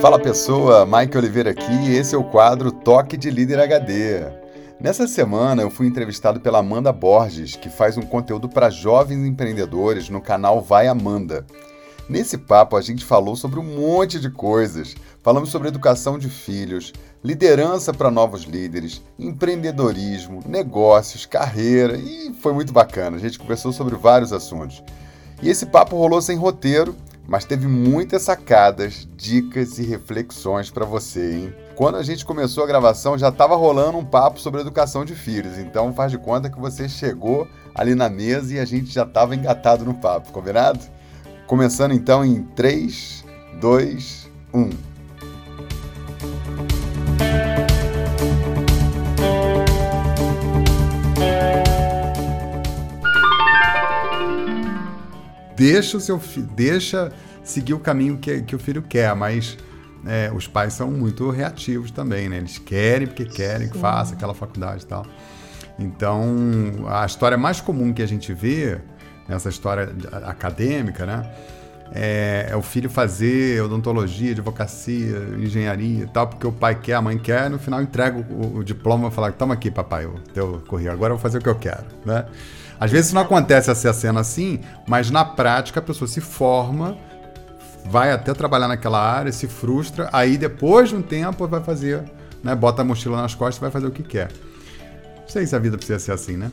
Fala pessoa, Mike Oliveira aqui e esse é o quadro Toque de Líder HD. Nessa semana eu fui entrevistado pela Amanda Borges, que faz um conteúdo para jovens empreendedores no canal Vai Amanda. Nesse papo a gente falou sobre um monte de coisas. Falamos sobre educação de filhos, liderança para novos líderes, empreendedorismo, negócios, carreira e foi muito bacana. A gente conversou sobre vários assuntos. E esse papo rolou sem roteiro, mas teve muitas sacadas, dicas e reflexões para você, hein? Quando a gente começou a gravação já estava rolando um papo sobre educação de filhos, então faz de conta que você chegou ali na mesa e a gente já estava engatado no papo, combinado? Começando então em 3, 2, 1. Deixa o seu filho, deixa seguir o caminho que, que o filho quer, mas é, os pais são muito reativos também, né? Eles querem porque querem Sim. que faça aquela faculdade e tal. Então, a história mais comum que a gente vê nessa história acadêmica, né? É, é, o filho fazer odontologia, advocacia, engenharia e tal, porque o pai quer, a mãe quer, no final entrega o, o diploma e fala, toma aqui, papai, o teu currículo, agora eu vou fazer o que eu quero, né? Às vezes não acontece essa cena assim, mas na prática a pessoa se forma, vai até trabalhar naquela área, se frustra, aí depois de um tempo vai fazer, né, bota a mochila nas costas e vai fazer o que quer sei se a vida precisa ser assim, né?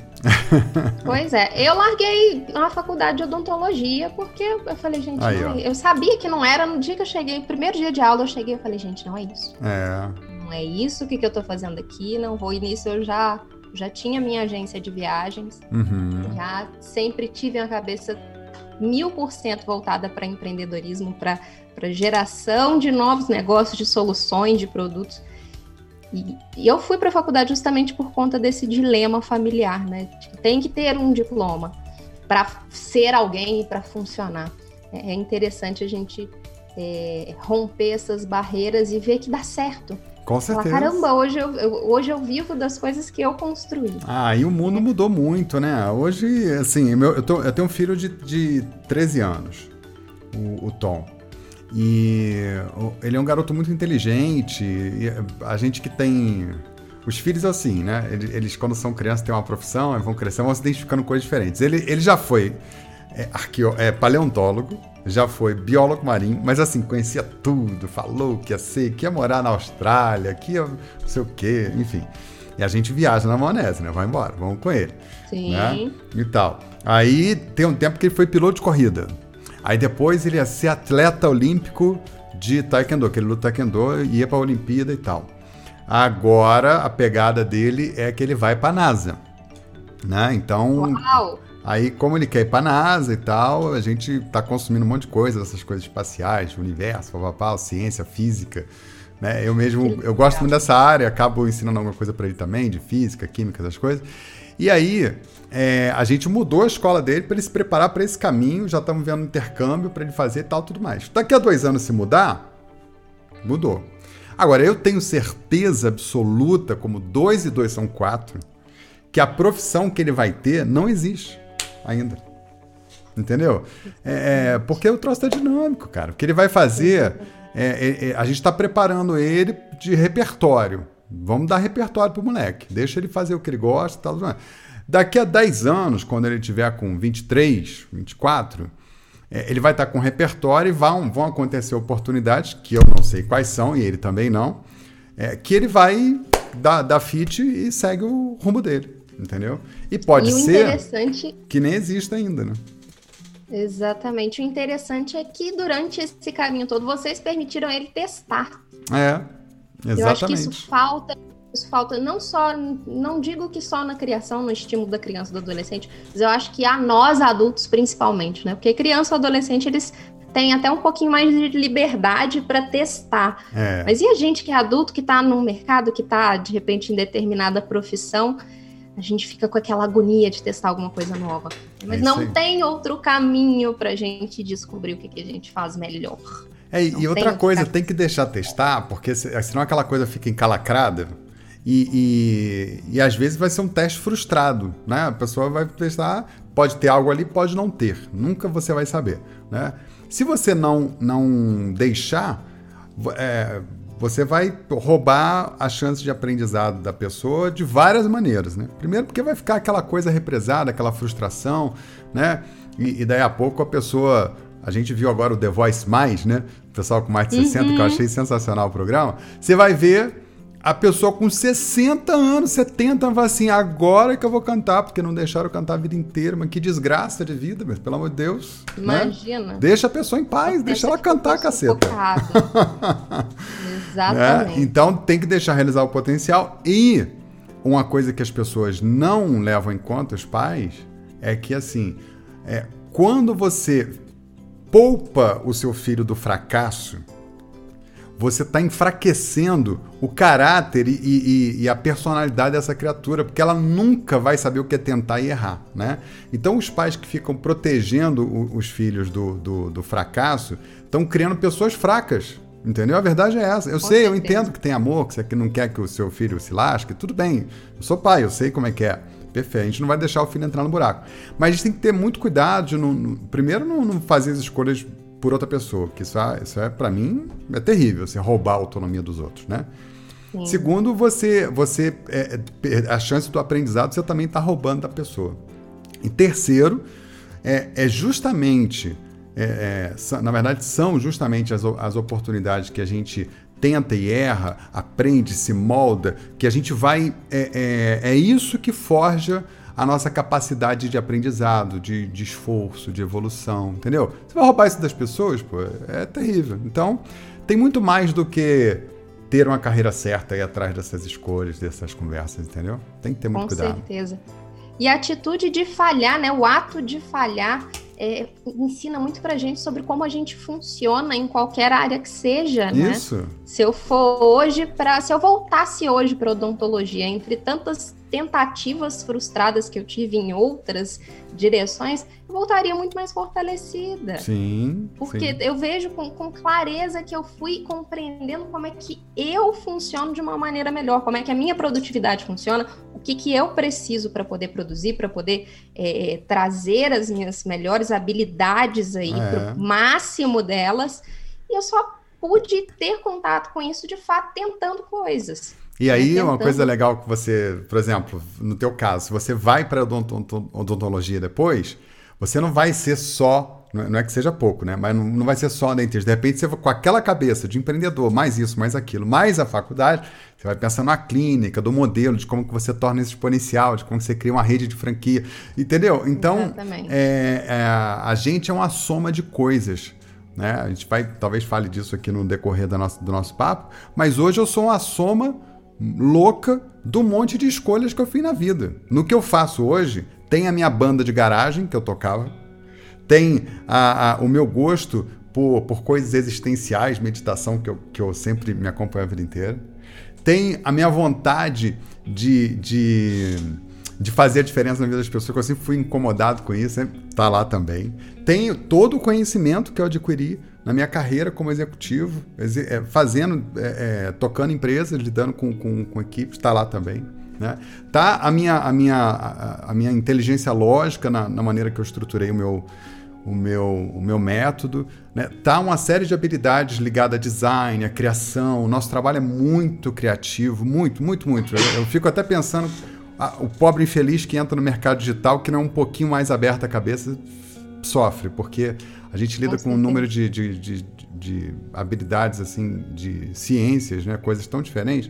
Pois é. Eu larguei a faculdade de odontologia porque eu falei, gente, Aí, não, é eu sabia que não era. No dia que eu cheguei, primeiro dia de aula, eu cheguei e falei, gente, não é isso. É. Não é isso o que, que eu tô fazendo aqui, não vou. E nisso eu já, já tinha minha agência de viagens. Uhum. Já sempre tive a cabeça mil por cento voltada para empreendedorismo, para geração de novos negócios, de soluções, de produtos. E, e eu fui para a faculdade justamente por conta desse dilema familiar, né? Tem que ter um diploma para ser alguém e para funcionar. É, é interessante a gente é, romper essas barreiras e ver que dá certo. Com certeza. Falar, Caramba, hoje eu, eu, hoje eu vivo das coisas que eu construí. Ah, e o mundo é. mudou muito, né? Hoje, assim, meu, eu, tô, eu tenho um filho de, de 13 anos, o, o Tom. E ele é um garoto muito inteligente. a gente que tem. Os filhos, assim, né? Eles, quando são crianças, têm uma profissão, vão crescendo, vão se identificando com coisas diferentes. Ele, ele já foi é, arqueo, é, paleontólogo, já foi biólogo marinho, mas assim, conhecia tudo, falou que ia ser, que ia morar na Austrália, que ia não sei o quê, enfim. E a gente viaja na maionese, né? Vai embora, vamos com ele. Sim. Né? E tal. Aí tem um tempo que ele foi piloto de corrida. Aí depois ele ia ser atleta olímpico de taekwondo, que ele luta taekwondo e ia para a Olimpíada e tal. Agora a pegada dele é que ele vai para a NASA, né? Então, Uau. Aí como ele quer ir para a NASA e tal, a gente está consumindo um monte de coisa, essas coisas espaciais, universo, papapá, ciência, física. Né? Eu mesmo, eu gosto muito dessa área, acabo ensinando alguma coisa para ele também, de física, química, essas coisas. E aí, é, a gente mudou a escola dele para ele se preparar para esse caminho, já estamos vendo intercâmbio para ele fazer tal, tudo mais. Daqui a dois anos, se mudar, mudou. Agora, eu tenho certeza absoluta, como dois e dois são quatro, que a profissão que ele vai ter não existe ainda. Entendeu? É, é, porque o troço tá dinâmico, cara. O que ele vai fazer, é, é, é a gente está preparando ele de repertório. Vamos dar repertório pro moleque. Deixa ele fazer o que ele gosta e tal. Daqui a 10 anos, quando ele tiver com 23, 24, é, ele vai estar com repertório e vão, vão acontecer oportunidades, que eu não sei quais são, e ele também não, que ele vai dar, dar fit e segue o rumo dele. Entendeu? E pode e ser que nem exista ainda, né? Exatamente. O interessante é que durante esse caminho todo vocês permitiram ele testar. É, Exatamente. Eu acho que isso falta, isso falta não só, não digo que só na criação, no estímulo da criança e do adolescente, mas eu acho que a nós adultos principalmente, né? Porque criança e adolescente eles têm até um pouquinho mais de liberdade para testar. É. Mas e a gente que é adulto, que está no mercado, que está de repente em determinada profissão, a gente fica com aquela agonia de testar alguma coisa nova. Mas é não tem outro caminho para a gente descobrir o que, que a gente faz melhor. É, e outra coisa, tem que deixar testar, porque senão aquela coisa fica encalacrada. E, e, e, às vezes vai ser um teste frustrado, né? A pessoa vai testar, pode ter algo ali, pode não ter. Nunca você vai saber, né? Se você não, não deixar, é, você vai roubar a chance de aprendizado da pessoa de várias maneiras, né? Primeiro porque vai ficar aquela coisa represada, aquela frustração, né? E, e daí a pouco a pessoa... A gente viu agora o The Voice Mais, né? O pessoal com mais de 60, uhum. que eu uhum. achei sensacional o programa. Você vai ver a pessoa com 60 anos, 70 vai assim, agora que eu vou cantar, porque não deixaram cantar a vida inteira, mas que desgraça de vida, mas pelo amor de Deus. Né? Imagina. Né? Deixa a pessoa em paz, deixa ela cantar, caceta. Exatamente. É? Então tem que deixar realizar o potencial. E uma coisa que as pessoas não levam em conta, os pais, é que assim, é, quando você poupa o seu filho do fracasso, você está enfraquecendo o caráter e, e, e, a personalidade dessa criatura, porque ela nunca vai saber o que é tentar e errar, né? Então, os pais que ficam protegendo o, os filhos do, do, do fracasso estão criando pessoas fracas, entendeu? A verdade é essa. Eu Com sei, certeza. eu entendo que tem amor, que você não quer que o seu filho se lasque, tudo bem. Eu sou pai, eu sei como é que é. Perfeito, a gente não vai deixar o filho entrar no buraco. Mas a gente tem que ter muito cuidado de, não, não, primeiro, não, não fazer as escolhas por outra pessoa, que isso, é, isso é para mim é terrível, você roubar a autonomia dos outros, né? Sim. Segundo, você, você é, é a chance do aprendizado você também está roubando da pessoa. E terceiro, é, é justamente, é, é na verdade, são justamente as, as oportunidades que a gente tenta e erra, aprende, se molda, que a gente vai. É, é, é isso que forja a nossa capacidade de aprendizado, de, de esforço, de evolução, entendeu? Você vai roubar isso das pessoas, pô, é terrível. Então, tem muito mais do que ter uma carreira certa aí atrás dessas escolhas, dessas conversas, entendeu? Tem que ter muito Com cuidado. Com certeza. E a atitude de falhar, né? O ato de falhar é, ensina muito pra gente sobre como a gente funciona em qualquer área que seja, né? Isso. Se eu for hoje para, se eu voltasse hoje para odontologia, entre tantas tentativas frustradas que eu tive em outras direções, eu voltaria muito mais fortalecida. Sim. Porque sim. eu vejo com, com, clareza que eu fui compreendendo como é que eu funciono de uma maneira melhor, como é que a minha produtividade funciona, o que, que eu preciso para poder produzir, para poder é, trazer as minhas melhores habilidades aí é. para o máximo delas. E eu só pude ter contato com isso de fato tentando coisas. E aí, uma coisa legal que você, por exemplo, no teu caso, se você vai para odontologia depois, você não vai ser só, não é que seja pouco, né? Mas não vai ser só dentista. De repente, você com aquela cabeça de empreendedor, mais isso, mais aquilo, mais a faculdade, você vai pensar na clínica, do modelo, de como que você torna isso exponencial, de como você cria uma rede de franquia, entendeu? Então, é, é, a gente é uma soma de coisas. Né? A gente vai, talvez fale disso aqui no decorrer do nosso, do nosso papo, mas hoje eu sou uma soma louca do monte de escolhas que eu fiz na vida. No que eu faço hoje, tem a minha banda de garagem que eu tocava, tem a, a, o meu gosto por, por coisas existenciais, meditação que eu, que eu sempre me acompanho a vida inteira, tem a minha vontade de, de, de fazer a diferença na vida das pessoas, que eu sempre fui incomodado com isso, está lá também. Tenho todo o conhecimento que eu adquiri na minha carreira como executivo, é, fazendo, é, é, tocando empresas, lidando com, com, com equipes, está lá também. Né? Tá a minha, a minha, a, a minha inteligência lógica na, na, maneira que eu estruturei o meu, o meu, o meu método. Né? Tá uma série de habilidades ligadas a design, a criação. O nosso trabalho é muito criativo, muito, muito, muito. Eu, eu fico até pensando, o pobre infeliz que entra no mercado digital, que não é um pouquinho mais aberto a cabeça, sofre, porque a gente lida com, com um número de, de, de, de, habilidades, assim, de ciências, né? coisas tão diferentes.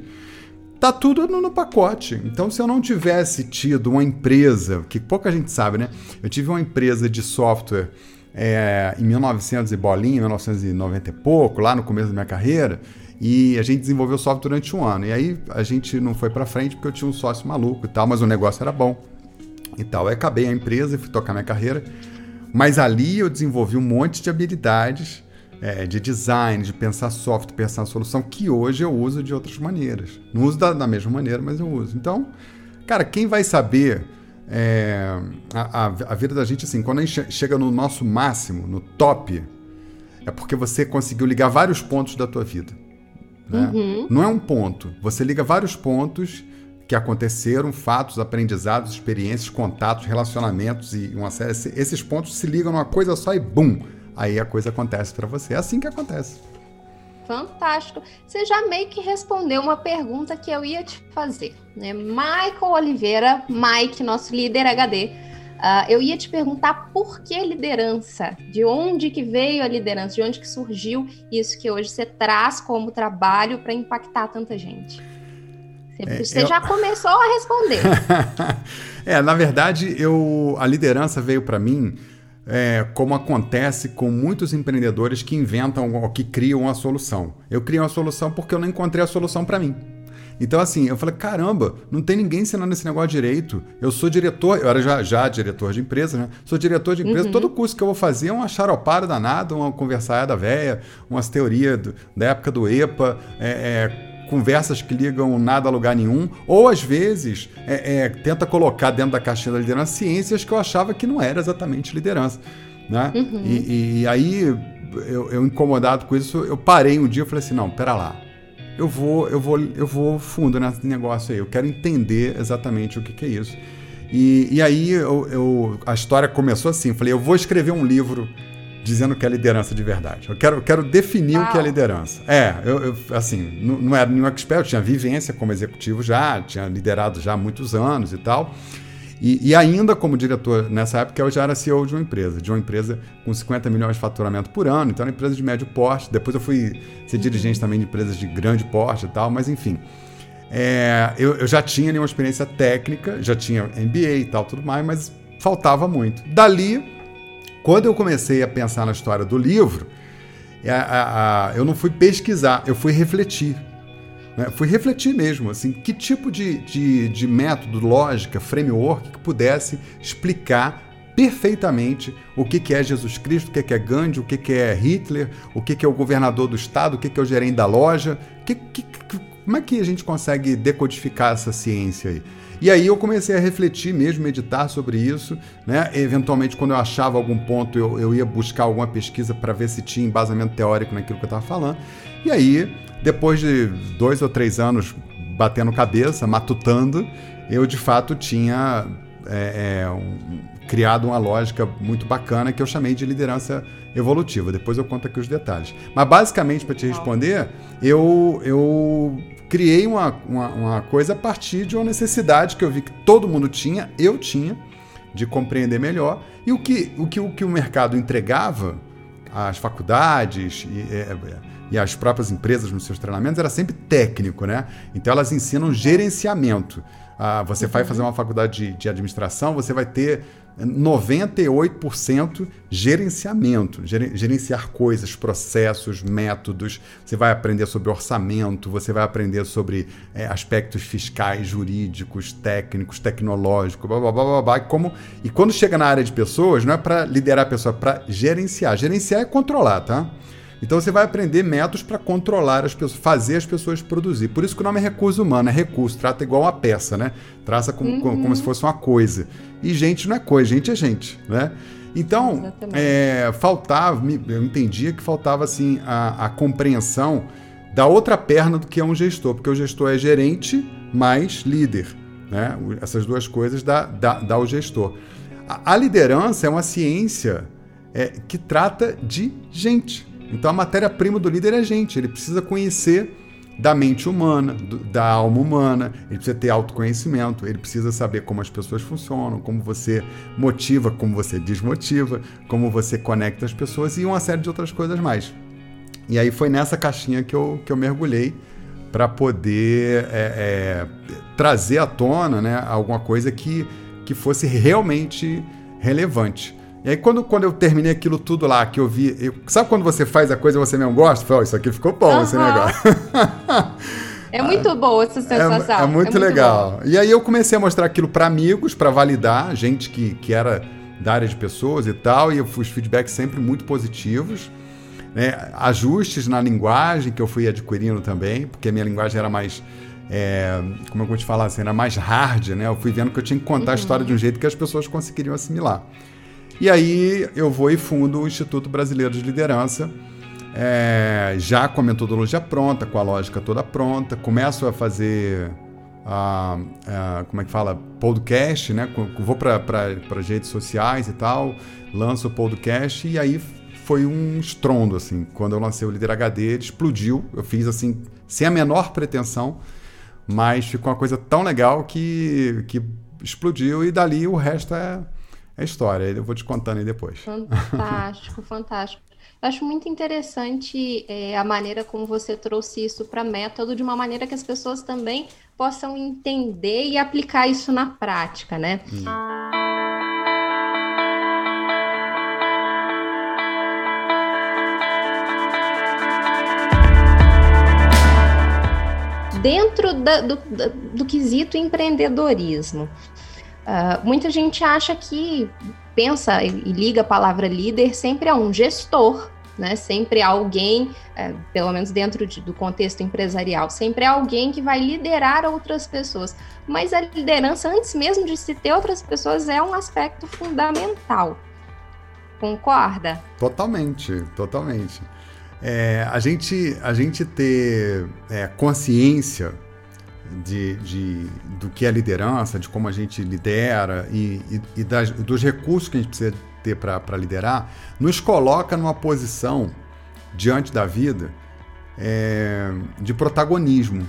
Tá tudo no, no, pacote. Então, se eu não tivesse tido uma empresa, que pouca gente sabe, né? Eu tive uma empresa de software é, em 1900 e bolinha, 1990 e pouco, lá no começo da minha carreira, e a gente desenvolveu software durante um ano. E aí a gente não foi para frente porque eu tinha um sócio maluco e tal, mas o negócio era bom e tal. Aí acabei a empresa e fui tocar minha carreira. Mas ali eu desenvolvi um monte de habilidades é, de design, de pensar software, pensar solução, que hoje eu uso de outras maneiras. Não uso da, da mesma maneira, mas eu uso. Então, cara, quem vai saber é, a, a, a, vida da gente, assim, quando a gente chega no nosso máximo, no top, é porque você conseguiu ligar vários pontos da tua vida. Né? Uhum. Não é um ponto. Você liga vários pontos que aconteceram, fatos, aprendizados, experiências, contatos, relacionamentos e uma série. Esses pontos se ligam numa coisa só e bum! Aí a coisa acontece para você. É assim que acontece. Fantástico. Você já meio que respondeu uma pergunta que eu ia te fazer, né? Michael Oliveira, Mike, nosso líder HD. Uh, ah, eu ia te perguntar por que liderança? De onde que veio a liderança? De onde que surgiu isso que hoje você traz como trabalho para impactar tanta gente? Você, é, você eu... já começou a responder. é, na verdade, eu a liderança veio para mim é, como acontece com muitos empreendedores que inventam ou que criam uma solução. Eu criei uma solução porque eu não encontrei a solução para mim. Então, assim, eu falei: caramba, não tem ninguém ensinando esse negócio direito. Eu sou diretor, eu era já, já diretor de empresa, né? Sou diretor de empresa, uhum. todo curso que eu vou fazer é uma charopada danada, uma conversada velha, umas teorias da época do EPA, é, é, conversas que ligam nada a lugar nenhum, ou às vezes é, é, tenta colocar dentro da caixinha da liderança ciências que eu achava que não era exatamente liderança. Né? Uhum. E, e, aí, eu, eu, incomodado com isso, eu parei um dia e falei assim: não, pera lá. Eu vou, eu vou, eu vou fundo nesse negócio aí. Eu quero entender exatamente o que, que é isso. E, e aí eu, eu, a história começou assim. Falei, eu vou escrever um livro dizendo que é liderança de verdade. Eu quero, eu quero definir o que é liderança. É, eu, eu assim, não, não, era nenhum expert, eu tinha vivência como executivo já, tinha liderado já há muitos anos e tal. E, e, ainda como diretor, nessa época, eu já era CEO de uma empresa, de uma empresa com 50 milhões de faturamento por ano, então era uma empresa de médio porte. Depois eu fui ser dirigente também de empresas de grande porte e tal, mas enfim. É, eu, eu já tinha uma experiência técnica, já tinha MBA e tal, tudo mais, mas faltava muito. Dali quando eu comecei a pensar na história do livro, a, a, a, eu não fui pesquisar, eu fui refletir. Né? Fui refletir mesmo, assim, que tipo de, de, de método, lógica, framework que pudesse explicar perfeitamente o que, que é Jesus Cristo, o que, que é Gandhi, o que, que é Hitler, o que, que é o governador do estado, o que, que é o gerente da loja. Que, que, como é que a gente consegue decodificar essa ciência aí? E aí eu comecei a refletir mesmo, meditar sobre isso, né? Eventualmente, quando eu achava algum ponto, eu, eu ia buscar alguma pesquisa para ver se tinha embasamento teórico naquilo que eu estava falando. E aí, depois de dois ou três anos batendo cabeça, matutando, eu de fato tinha é, é, um, criado uma lógica muito bacana que eu chamei de liderança evolutiva. Depois eu conto aqui os detalhes. Mas basicamente, para te responder, eu, eu criei uma, uma, uma, coisa a partir de uma necessidade que eu vi que todo mundo tinha, eu tinha, de compreender melhor. E o que o, que, o, que o mercado entregava, às faculdades e, é, e as próprias empresas nos seus treinamentos, era sempre técnico, né? Então elas ensinam gerenciamento. Ah, você vai fazer uma faculdade de, de administração, você vai ter 98% gerenciamento, gerenciar coisas, processos, métodos. Você vai aprender sobre orçamento, você vai aprender sobre é, aspectos fiscais, jurídicos, técnicos, tecnológicos, blá, blá, blá, blá, blá. Como, e quando chega na área de pessoas, não é para liderar a pessoa, é para gerenciar. Gerenciar é controlar, tá? Então você vai aprender métodos para controlar as pessoas, fazer as pessoas produzir. Por isso que o nome é recurso humano, é recurso, trata igual uma peça, né? Traça como, uhum. como, como se fosse uma coisa. E gente não é coisa, gente é gente, né? Então, é, faltava, eu entendia que faltava assim a, a compreensão da outra perna do que é um gestor, porque o gestor é gerente mais líder. Né? Essas duas coisas dá, dá, dá o gestor. A, a liderança é uma ciência é, que trata de gente. Então a matéria-prima do líder é a gente, ele precisa conhecer da mente humana, do, da alma humana, ele precisa ter autoconhecimento, ele precisa saber como as pessoas funcionam, como você motiva, como você desmotiva, como você conecta as pessoas e uma série de outras coisas mais. E aí foi nessa caixinha que eu, que eu mergulhei para poder é, é, trazer à tona né, alguma coisa que, que fosse realmente relevante. E aí, quando, quando eu terminei aquilo tudo lá, que eu vi. Eu, sabe quando você faz a coisa e você mesmo gosta? Falei, oh, isso aqui ficou bom, uhum. esse negócio. É muito boa essa sensação. É, é, muito, é muito legal. E aí eu comecei a mostrar aquilo para amigos, para validar, gente que, que era da área de pessoas e tal, e os feedbacks sempre muito positivos. Né? Ajustes na linguagem que eu fui adquirindo também, porque a minha linguagem era mais. É, como eu vou te falar assim, era mais hard, né? Eu fui vendo que eu tinha que contar uhum. a história de um jeito que as pessoas conseguiriam assimilar. E aí eu vou e fundo o Instituto Brasileiro de Liderança, é, já com a metodologia pronta, com a lógica toda pronta, começo a fazer, a, a, como é que fala, podcast, né? Vou para as redes sociais e tal, lanço o podcast e aí foi um estrondo, assim. Quando eu lancei o Líder HD, ele explodiu. Eu fiz, assim, sem a menor pretensão, mas ficou uma coisa tão legal que, que explodiu e dali o resto é, é história. Eu vou te contando aí depois. Fantástico, fantástico. Eu acho muito interessante é, a maneira como você trouxe isso para método, de uma maneira que as pessoas também possam entender e aplicar isso na prática, né? Hum. Dentro da, do, do quesito empreendedorismo, uh, muita gente acha que pensa e liga a palavra líder sempre a um gestor, né? Sempre alguém, é, pelo menos dentro de, do contexto empresarial, sempre alguém que vai liderar outras pessoas. Mas a liderança, antes mesmo de se ter outras pessoas, é um aspecto fundamental. Concorda? Totalmente, totalmente. É, a, gente, a gente ter é, consciência de, de, do que é liderança, de como a gente lidera e, e, e das, dos recursos que a gente precisa ter para liderar, nos coloca numa posição diante da vida é, de protagonismo.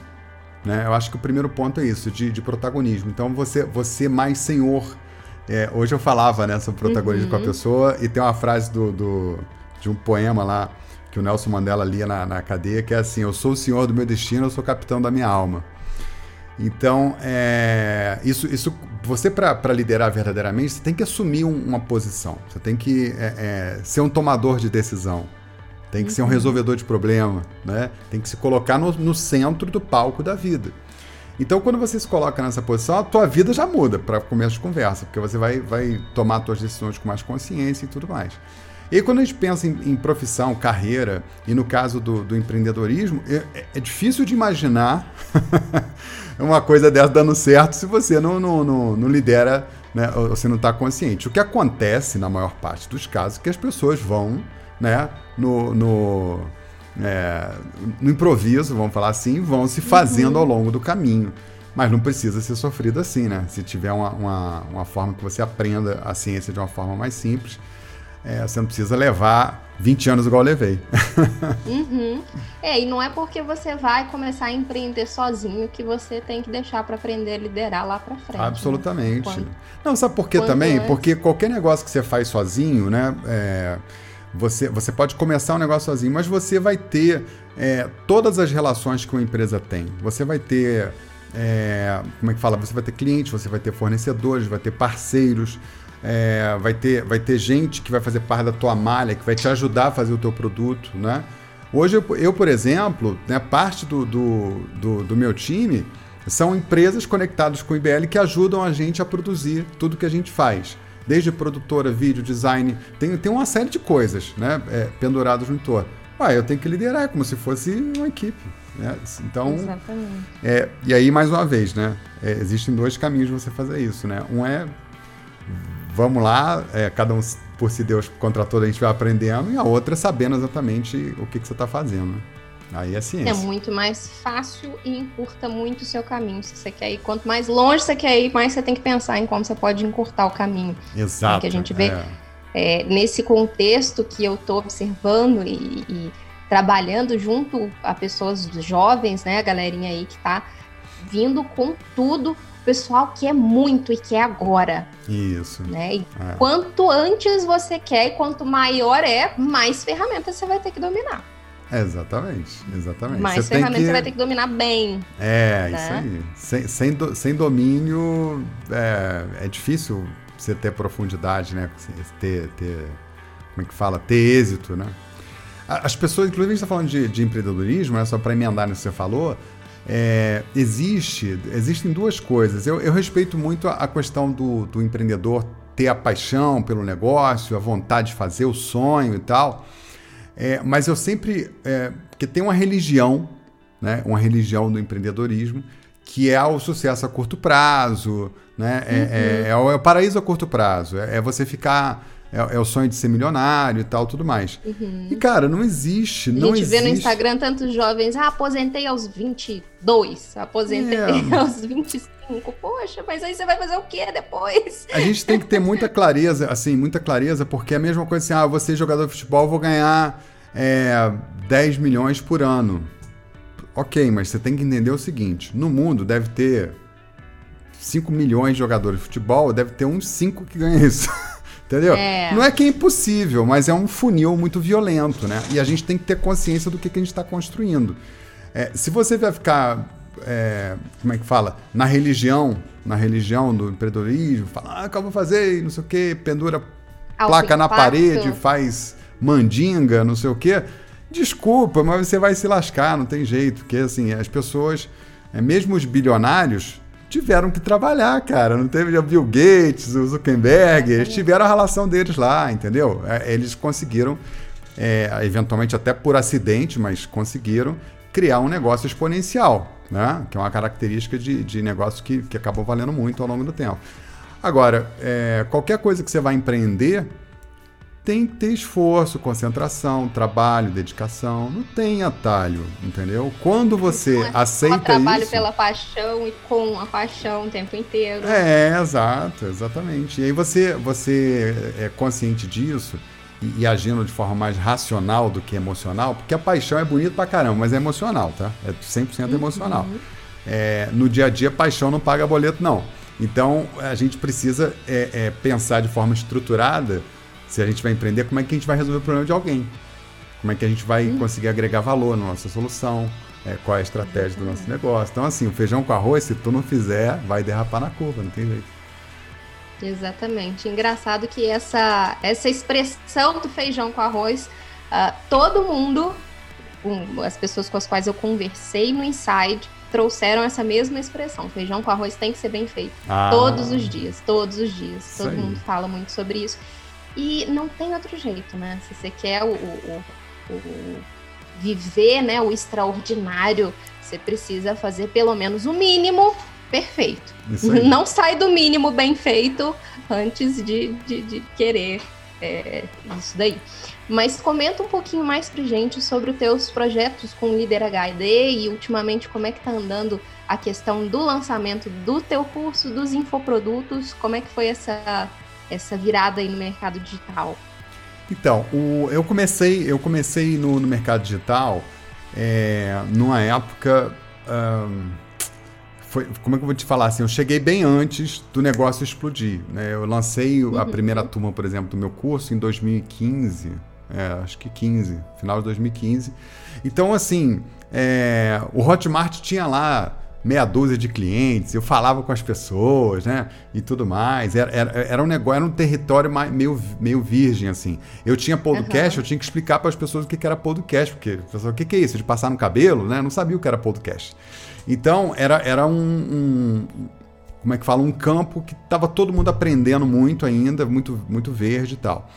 Né? Eu acho que o primeiro ponto é isso, de, de protagonismo. Então, você, você mais senhor. É, hoje eu falava né, sobre protagonismo uhum. com a uhum. pessoa e tem uma frase do, do, de um poema lá que o Nelson Mandela lia na, na cadeia, que é assim: Eu sou o senhor do meu destino, eu sou o capitão da minha alma. Então, é, isso, isso, você para liderar verdadeiramente, você tem que assumir um, uma posição. Você tem que é, é, ser um tomador de decisão. Tem que uhum. ser um uhum. resolvedor de problema, né? Tem que se colocar no, no, centro do palco da vida. Então, quando você se coloca nessa posição, a tua vida já muda para começo de conversa, porque você vai, vai tomar suas decisões com mais consciência e tudo mais. E aí, quando a gente pensa em, em profissão, carreira, e no caso do, do empreendedorismo, é, é, é difícil de imaginar uma coisa dessa dando certo se você não, não, não, não lidera, né, você não está consciente. O que acontece, na maior parte dos casos, é que as pessoas vão né, no, no, é, no improviso, vamos falar assim, vão se fazendo uhum. ao longo do caminho. Mas não precisa ser sofrido assim, né? Se tiver uma, uma, uma forma que você aprenda a ciência de uma forma mais simples, é, você não precisa levar 20 anos igual eu levei. Uhum. É, e não é porque você vai começar a empreender sozinho que você tem que deixar para aprender a liderar lá para frente. Né? Absolutamente. Né? Quando... Não, sabe por quê também? É... Porque qualquer negócio que você faz sozinho, né? É, você, você pode começar um negócio sozinho, mas você vai ter é, todas as relações que uma empresa tem. Você vai ter. É, como é que fala? Você vai ter clientes, você vai ter fornecedores, vai ter parceiros, é, vai, ter, vai ter gente que vai fazer parte da tua malha, que vai te ajudar a fazer o teu produto, né? Hoje, eu, eu por exemplo, né, parte do, do, do, do, meu time são empresas conectadas com o IBL que ajudam a gente a produzir tudo que a gente faz. Desde produtora, vídeo, design, tem, tem uma série de coisas né, é, penduradas no entorno. Ué, eu tenho que liderar, é como se fosse uma equipe. Né? Então, Exatamente. É, e aí, mais uma vez, né, é, existem dois caminhos de você fazer isso. Né? Um é vamos lá, é, cada um por si Deus contra todo a gente vai aprendendo, e a outra sabendo exatamente o que, que você está fazendo. Aí é ciência. É muito mais fácil e encurta muito o seu caminho. Se você quer ir, quanto mais longe você quer ir, mais você tem que pensar em como você pode encurtar o caminho. Exato. Que a gente vê é. É, nesse contexto que eu estou observando e, e, trabalhando junto a pessoas jovens, né, a galerinha aí que está vindo com tudo pessoal quer muito e quer agora. Isso. Né? E é. quanto antes você quer e quanto maior é, mais ferramentas você vai ter que dominar. Exatamente, exatamente. Mais você ferramentas que... você vai ter que dominar bem. É, né? isso aí. Sem, sem, do, sem domínio é, é difícil você ter profundidade, né? Ter, ter, como é que fala? Ter êxito, né? As pessoas, inclusive a gente está falando de, de empreendedorismo, né? só para emendar no que você falou, é, existe, existem duas coisas. Eu, eu respeito muito a, a questão do, do, empreendedor ter a paixão pelo negócio, a vontade de fazer, o sonho e tal. É, mas eu sempre. É, porque tem uma religião, né, uma religião do empreendedorismo, que é o sucesso a curto prazo, né? É, é, uhum. é, é, o paraíso a curto prazo. É, é, você ficar é, é, o sonho de ser milionário e tal, tudo mais. Uhum. E, cara, não existe, não existe. A gente vê no Instagram tantos jovens, ah, aposentei aos 22, aposentei é. aos 25. Poxa, mas aí você vai fazer o que depois? A gente tem que ter muita clareza, assim, muita clareza, porque é a mesma coisa assim, ah, você jogador de futebol, vou ganhar é, 10 milhões por ano. Ok, mas você tem que entender o seguinte, no mundo deve ter 5 milhões de jogadores de futebol, deve ter uns 5 que ganham isso. Entendeu? É. Não é que é impossível, mas é um funil muito violento, né? E a gente tem que ter consciência do que, que a gente está construindo. É, se você vai ficar, é, como é que fala? Na religião, na religião do empreendedorismo, fala, ah, que eu vou fazer? Não sei o quê, pendura placa na parede, faz mandinga, não sei o quê. Desculpa, mas você vai se lascar, não tem jeito. Porque, assim, as pessoas, é, mesmo os bilionários, tiveram que trabalhar, cara. Não teve o Bill Gates, o Zuckerberg, eles tiveram a relação deles lá, entendeu? É, eles conseguiram, é, eventualmente até por acidente, mas conseguiram criar um negócio exponencial, né? Que é uma característica de, de negócio que, que acabou valendo muito ao longo do tempo. Agora, é, qualquer coisa que você vai empreender, tem que ter esforço, concentração, trabalho, dedicação. Não tem atalho, entendeu? Quando você é aceita isso... trabalho pela paixão e com a paixão o tempo inteiro. É, exato, exatamente. E aí você, você é consciente disso e, e, agindo de forma mais racional do que emocional, porque a paixão é bonita pra caramba, mas é emocional, tá? É 100% uhum. emocional. É, no dia a dia, paixão não paga boleto, não. Então, a gente precisa é, é pensar de forma estruturada se a gente vai empreender, como é que a gente vai resolver o problema de alguém? Como é que a gente vai hum. conseguir agregar valor na nossa solução? É, qual é a estratégia do nosso negócio? Então, assim, o feijão com arroz, se tu não fizer, vai derrapar na curva, não tem jeito. Exatamente. Engraçado que essa, essa expressão do feijão com arroz, uh, todo mundo, um, as pessoas com as quais eu conversei no Inside, trouxeram essa mesma expressão. Feijão com arroz tem que ser bem feito. Ah, todos os dias, todos os dias. Todo mundo fala muito sobre isso. E não tem outro jeito, né? Se você quer o, o, o viver né, o extraordinário, você precisa fazer pelo menos o mínimo perfeito. Não sai do mínimo bem feito antes de, de, de querer é, isso daí. Mas comenta um pouquinho mais pra gente sobre os teus projetos com o Líder HD e ultimamente como é que tá andando a questão do lançamento do teu curso, dos infoprodutos, como é que foi essa essa virada aí no mercado digital? Então, o, eu comecei, eu comecei no, no mercado digital é, numa época. Um, foi, como é que eu vou te falar assim? Eu cheguei bem antes do negócio explodir. Né? Eu lancei uhum. a primeira turma, por exemplo, do meu curso em 2015. É, acho que 15, final de 2015. Então, assim, é, o Hotmart tinha lá meia dúzia de clientes, eu falava com as pessoas, né? E tudo mais. Era, era, era um negócio, era um território meio, meio virgem, assim. Eu tinha podcast, uhum. eu tinha que explicar para as pessoas o que, que era podcast, porque pessoal, o que, que é isso? De passar no cabelo, né? Não sabia o que era podcast. Então, era, era um, um como é que fala? Um campo que estava todo mundo aprendendo muito ainda, muito, muito verde e tal.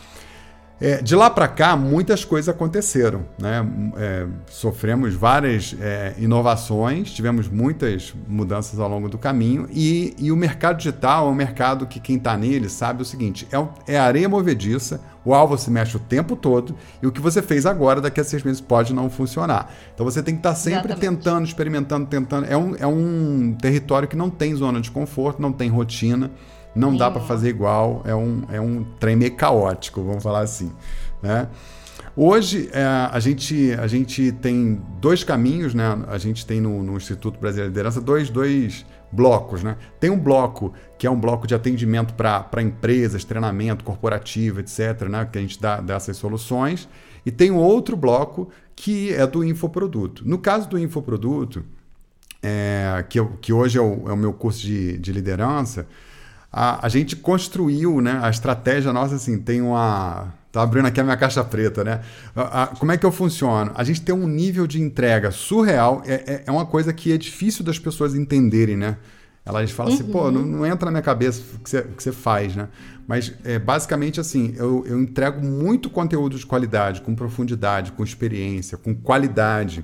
É, de lá para cá, muitas coisas aconteceram. Né? É, sofremos várias é, inovações, tivemos muitas mudanças ao longo do caminho, e, e o mercado digital é um mercado que quem está nele sabe o seguinte: é, é areia movediça, o alvo se mexe o tempo todo, e o que você fez agora, daqui a seis meses, pode não funcionar. Então você tem que estar tá sempre Exatamente. tentando, experimentando, tentando. É um, é um território que não tem zona de conforto, não tem rotina. Não dá para fazer igual, é um, é um trem meio caótico, vamos falar assim. Né? Hoje é, a, gente, a gente tem dois caminhos, né? A gente tem no, no, Instituto Brasileiro de Liderança dois, dois blocos, né? Tem um bloco que é um bloco de atendimento para empresas, treinamento corporativo, etc., né? Que a gente dá dessas soluções. E tem um outro bloco que é do infoproduto. No caso do infoproduto, é, que, eu, que hoje é o, é o meu curso de, de liderança, a, a gente construiu, né? A estratégia nossa, assim, tem uma. Tá abrindo aqui a minha caixa preta, né? A, a, como é que eu funciono? A gente tem um nível de entrega surreal. É, é, é uma coisa que é difícil das pessoas entenderem, né? Elas falam uhum. assim, pô, não, não, entra na minha cabeça o que você, que você faz, né? Mas é, basicamente assim, eu, eu entrego muito conteúdo de qualidade, com profundidade, com experiência, com qualidade,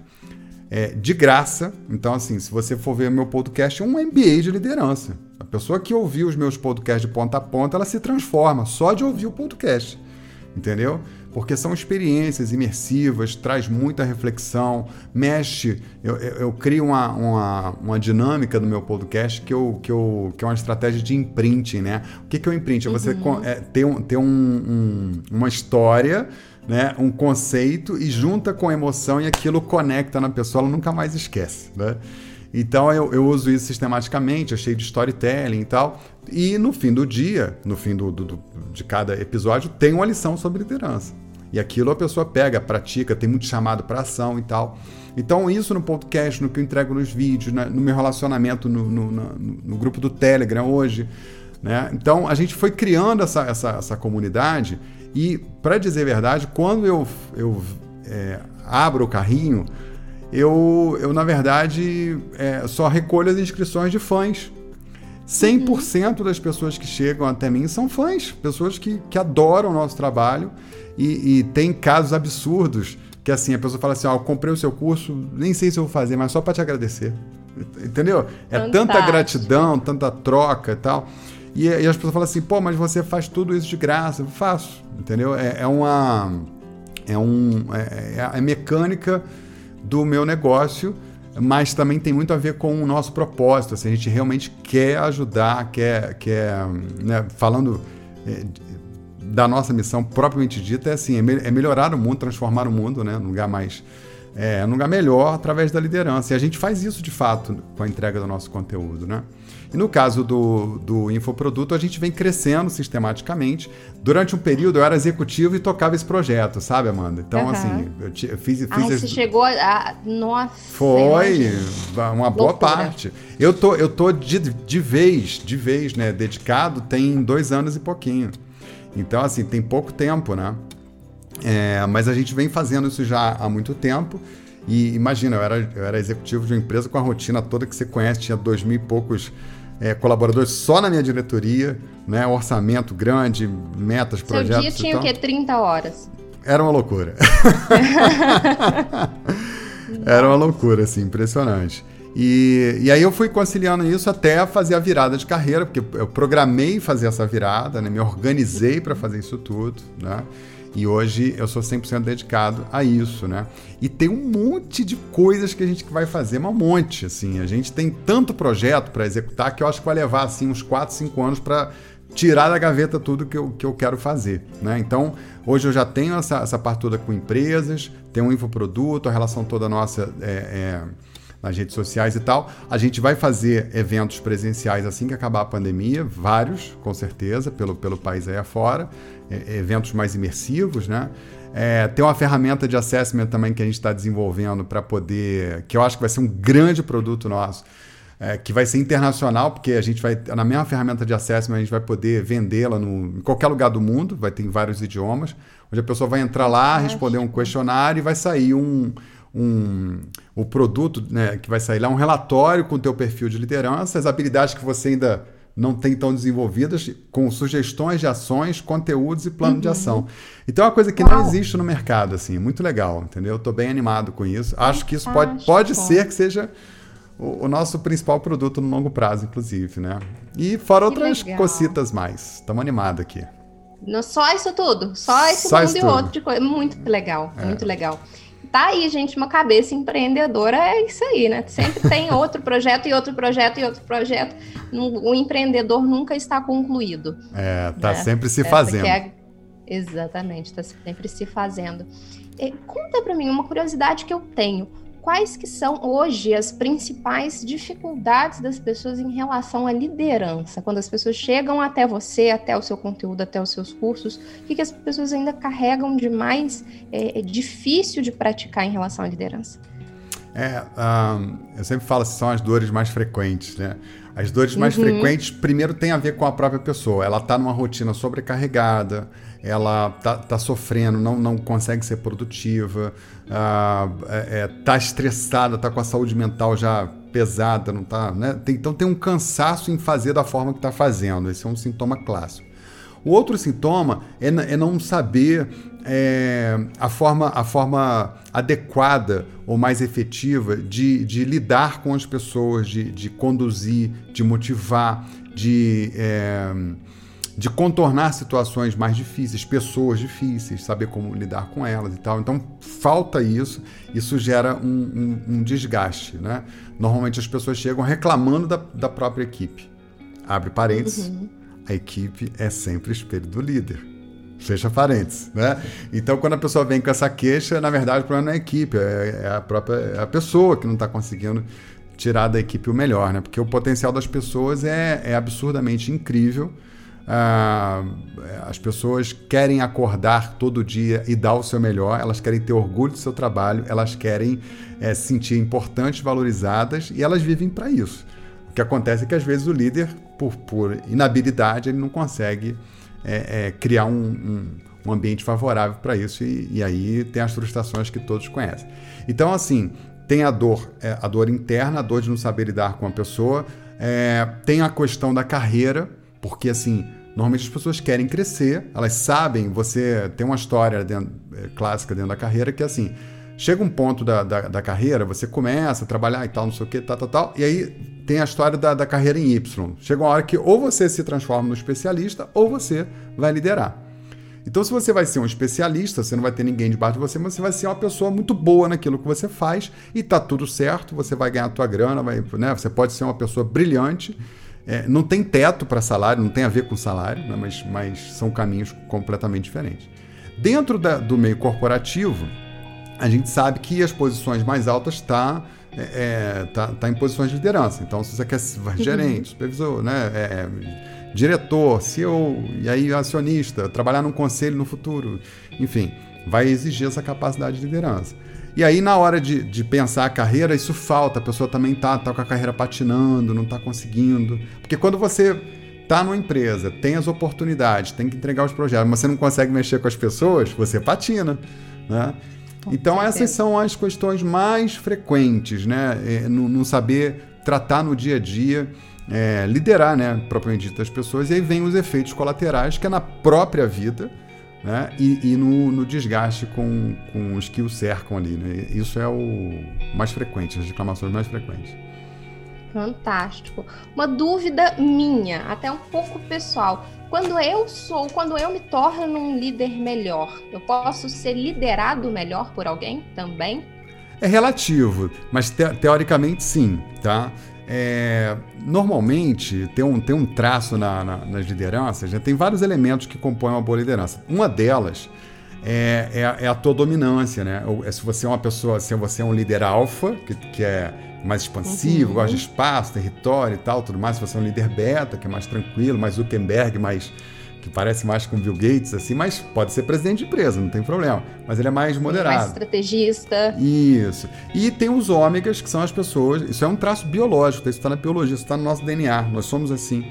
é, de graça. Então, assim, se você for ver meu podcast, é um MBA de liderança. A pessoa que ouviu os meus podcasts de ponta a ponta, ela se transforma só de ouvir o podcast. Entendeu? Porque são experiências imersivas, traz muita reflexão, mexe. Eu, eu, eu crio uma, uma, uma, dinâmica no meu podcast que, eu, que, eu, que é uma estratégia de imprinting, né? O que, que é o imprinting? É você uhum. é, ter, um, ter um, um, uma história né, um conceito e junta com emoção e aquilo conecta na pessoa, ela nunca mais esquece. Né? Então eu, eu uso isso sistematicamente, eu cheio de storytelling e tal. E no fim do dia, no fim do, do, do, de cada episódio, tem uma lição sobre liderança. E aquilo a pessoa pega, pratica, tem muito chamado para ação e tal. Então, isso no podcast, no que eu entrego nos vídeos, no meu relacionamento no, no, no, no grupo do Telegram hoje. Né? Então, a gente foi criando essa, essa, essa comunidade e, para dizer a verdade, quando eu, eu é, abro o carrinho, eu, eu na verdade, é, só recolho as inscrições de fãs. 100% das pessoas que chegam até mim são fãs, pessoas que, que adoram o nosso trabalho e, e tem casos absurdos que assim, a pessoa fala assim, ó, oh, comprei o seu curso, nem sei se eu vou fazer, mas só para te agradecer. Entendeu? É Fantástico. tanta gratidão, tanta troca e tal. E, e, as pessoas falam assim, pô, mas você faz tudo isso de graça. Eu faço, entendeu? É, é uma. É, um, é, é a mecânica do meu negócio, mas também tem muito a ver com o nosso propósito. Assim, a gente realmente quer ajudar, quer. quer né, falando é, da nossa missão propriamente dita, é assim: é, é melhorar o mundo, transformar o mundo né, num lugar mais é, um lugar melhor através da liderança. E a gente faz isso de fato com a entrega do nosso conteúdo, né? E no caso do, do infoproduto, a gente vem crescendo sistematicamente. Durante um período eu era executivo e tocava esse projeto, sabe, Amanda? Então, uhum. assim, eu, eu fiz, fiz. Ai, esse... você chegou a. Nossa. Foi uma boa Loucura. parte. Eu tô, eu tô de, de vez, de vez, né? Dedicado, tem dois anos e pouquinho. Então, assim, tem pouco tempo, né? É, mas a gente vem fazendo isso já há muito tempo. E imagina, eu era, eu era executivo de uma empresa com a rotina toda que você conhece, tinha dois mil e poucos é, colaboradores só na minha diretoria, né? Orçamento grande, metas, Seu projetos. Seu dia tinha o quê? 30 horas. Era uma loucura. era uma loucura, assim, impressionante. E, e aí eu fui conciliando isso até fazer a virada de carreira, porque eu programei fazer essa virada, né? me organizei para fazer isso tudo, né? E hoje eu sou 100% dedicado a isso, né? E tem um monte de coisas que a gente vai fazer, mas um monte, assim. A gente tem tanto projeto para executar que eu acho que vai levar, assim, uns 4, 5 anos para tirar da gaveta tudo que eu, que eu quero fazer, né? Então, hoje eu já tenho essa, essa parte toda com empresas, tem um infoproduto, a relação toda nossa é, é nas redes sociais e tal. A gente vai fazer eventos presenciais assim que acabar a pandemia, vários, com certeza, pelo, pelo país aí afora, eventos mais imersivos, né? É, tem uma ferramenta de assessment também que a gente está desenvolvendo para poder, que eu acho que vai ser um grande produto nosso, é, que vai ser internacional, porque a gente vai, na mesma ferramenta de assessment, a gente vai poder vendê-la em qualquer lugar do mundo, vai ter em vários idiomas, onde a pessoa vai entrar lá, responder um questionário e vai sair um, um, o produto né, que vai sair lá, um relatório com o teu perfil de liderança, as habilidades que você ainda não tem tão desenvolvidas, com sugestões de ações, conteúdos e plano uhum. de ação. Então é uma coisa que Uau. não existe no mercado, assim, muito legal, entendeu? Estou bem animado com isso. Acho que isso pode, pode ser que seja o, o, nosso principal produto no longo prazo, inclusive, né? E fora que outras legal. cocitas mais. Estamos animados aqui. Não, só isso tudo, só esse só mundo e outro de coisa. Muito legal, é. muito legal tá aí, gente, uma cabeça empreendedora é isso aí, né? Sempre tem outro projeto e outro projeto e outro projeto. O empreendedor nunca está concluído. É, tá né? sempre se fazendo. É... Exatamente, tá sempre se fazendo. E, conta para mim uma curiosidade que eu tenho quais que são hoje as principais dificuldades das pessoas em relação à liderança? Quando as pessoas chegam até você, até o seu conteúdo, até os seus cursos, o que, que as pessoas ainda carregam de mais é, é difícil de praticar em relação à liderança? É, um, eu sempre falo que são as dores mais frequentes, né? As dores mais uhum. frequentes, primeiro, tem a ver com a própria pessoa. Ela está numa rotina sobrecarregada, ela tá, tá sofrendo, não, não consegue ser produtiva, ah, é, é, tá estressada, tá com a saúde mental já pesada, não tá, né? Tem, então tem um cansaço em fazer da forma que está fazendo. Esse é um sintoma clássico. O outro sintoma é, é não saber é, a, forma, a forma adequada ou mais efetiva de, de lidar com as pessoas, de, de conduzir, de motivar, de, é, de contornar situações mais difíceis, pessoas difíceis, saber como lidar com elas e tal. Então, falta isso, isso gera um, um, um desgaste. Né? Normalmente as pessoas chegam reclamando da, da própria equipe. Abre parênteses, uhum. a equipe é sempre espelho do líder. Fecha parênteses, né? Então, quando a pessoa vem com essa queixa, na verdade, o problema não é a equipe, é, é a própria é a pessoa que não está conseguindo tirar da equipe o melhor, né? Porque o potencial das pessoas é, é absurdamente incrível. Ah, as pessoas querem acordar todo dia e dar o seu melhor, elas querem ter orgulho do seu trabalho, elas querem é, se sentir importantes, valorizadas e elas vivem para isso. O que acontece é que às vezes o líder, por, por inabilidade, ele não consegue é, é, criar um, um, um, ambiente favorável para isso e, e, aí tem as frustrações que todos conhecem. Então, assim, tem a dor, a dor interna, a dor de não saber lidar com a pessoa, é, tem a questão da carreira, porque assim, normalmente as pessoas querem crescer, elas sabem, você tem uma história dentro, é, clássica dentro da carreira que é assim, chega um ponto da, da, da, carreira, você começa a trabalhar e tal, não sei o que, tal, tal, tal, e aí tem a história da, da carreira em Y. Chega uma hora que ou você se transforma no especialista ou você vai liderar. Então, se você vai ser um especialista, você não vai ter ninguém debaixo de você, mas você vai ser uma pessoa muito boa naquilo que você faz e tá tudo certo, você vai ganhar a tua grana, vai, né? você pode ser uma pessoa brilhante. É, não tem teto para salário, não tem a ver com salário, né? mas, mas são caminhos completamente diferentes. Dentro da, do meio corporativo, a gente sabe que as posições mais altas estão tá, é, é, tá, tá em posições de liderança. Então, se você quer ser uhum. gerente, supervisor, né? É, diretor, CEO, e aí acionista, trabalhar num conselho no futuro, enfim, vai exigir essa capacidade de liderança. E aí, na hora de, de pensar a carreira, isso falta, a pessoa também tá, tá com a carreira patinando, não está conseguindo. Porque quando você tá numa empresa, tem as oportunidades, tem que entregar os projetos, mas você não consegue mexer com as pessoas, você patina, né? então essas são as questões mais frequentes, né? É, no, no saber tratar no dia a dia é, liderar, né, propriamente dito, as pessoas, e aí vem os efeitos colaterais, que é na própria vida, né, e, e no, no, desgaste com, com os que o cercam ali, né, isso é o mais frequente, as reclamações mais frequentes. Fantástico. Uma dúvida minha, até um pouco pessoal. Quando eu sou, quando eu me torno um líder melhor, eu posso ser liderado melhor por alguém também? É relativo, mas te teoricamente sim, tá? É, normalmente tem um, tem um traço na, na, nas lideranças, né? tem vários elementos que compõem uma boa liderança. Uma delas é, é, é a tua dominância, né? Ou, é se você é uma pessoa, se você é um líder alfa, que, que é mais expansivo, uhum. gosta de espaço, território e tal, tudo mais. Se você é um líder beta, que é mais tranquilo, mais Zuckerberg, mais que parece mais com Bill Gates, assim, mas pode ser presidente de empresa, não tem problema. Mas ele é mais moderado. Mais estrategista. Isso. E tem os ômegas, que são as pessoas. Isso é um traço biológico, isso está na biologia, isso está no nosso DNA. Nós somos assim.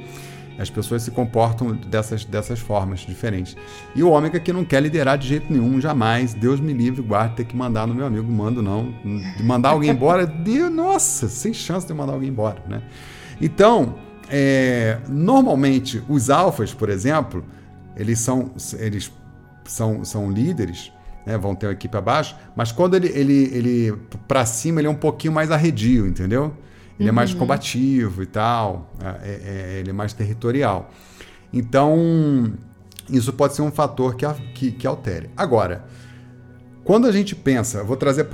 As pessoas se comportam dessas, dessas formas diferentes. E o ômega que não quer liderar de jeito nenhum, jamais. Deus me livre, guarde ter que mandar no meu amigo, mando não. De mandar alguém embora, Deus, nossa, sem chance de mandar alguém embora, né? Então, é, normalmente, os alfas, por exemplo, eles são, eles são, são líderes, né, vão ter uma equipe abaixo, mas quando ele, ele, ele para cima, ele é um pouquinho mais arredio, entendeu? Ele uhum. é mais uhum. combativo e tal, é, é, é, ele é mais territorial. Então, isso pode ser um fator que, que, que altere. Agora, quando a gente pensa, vou trazer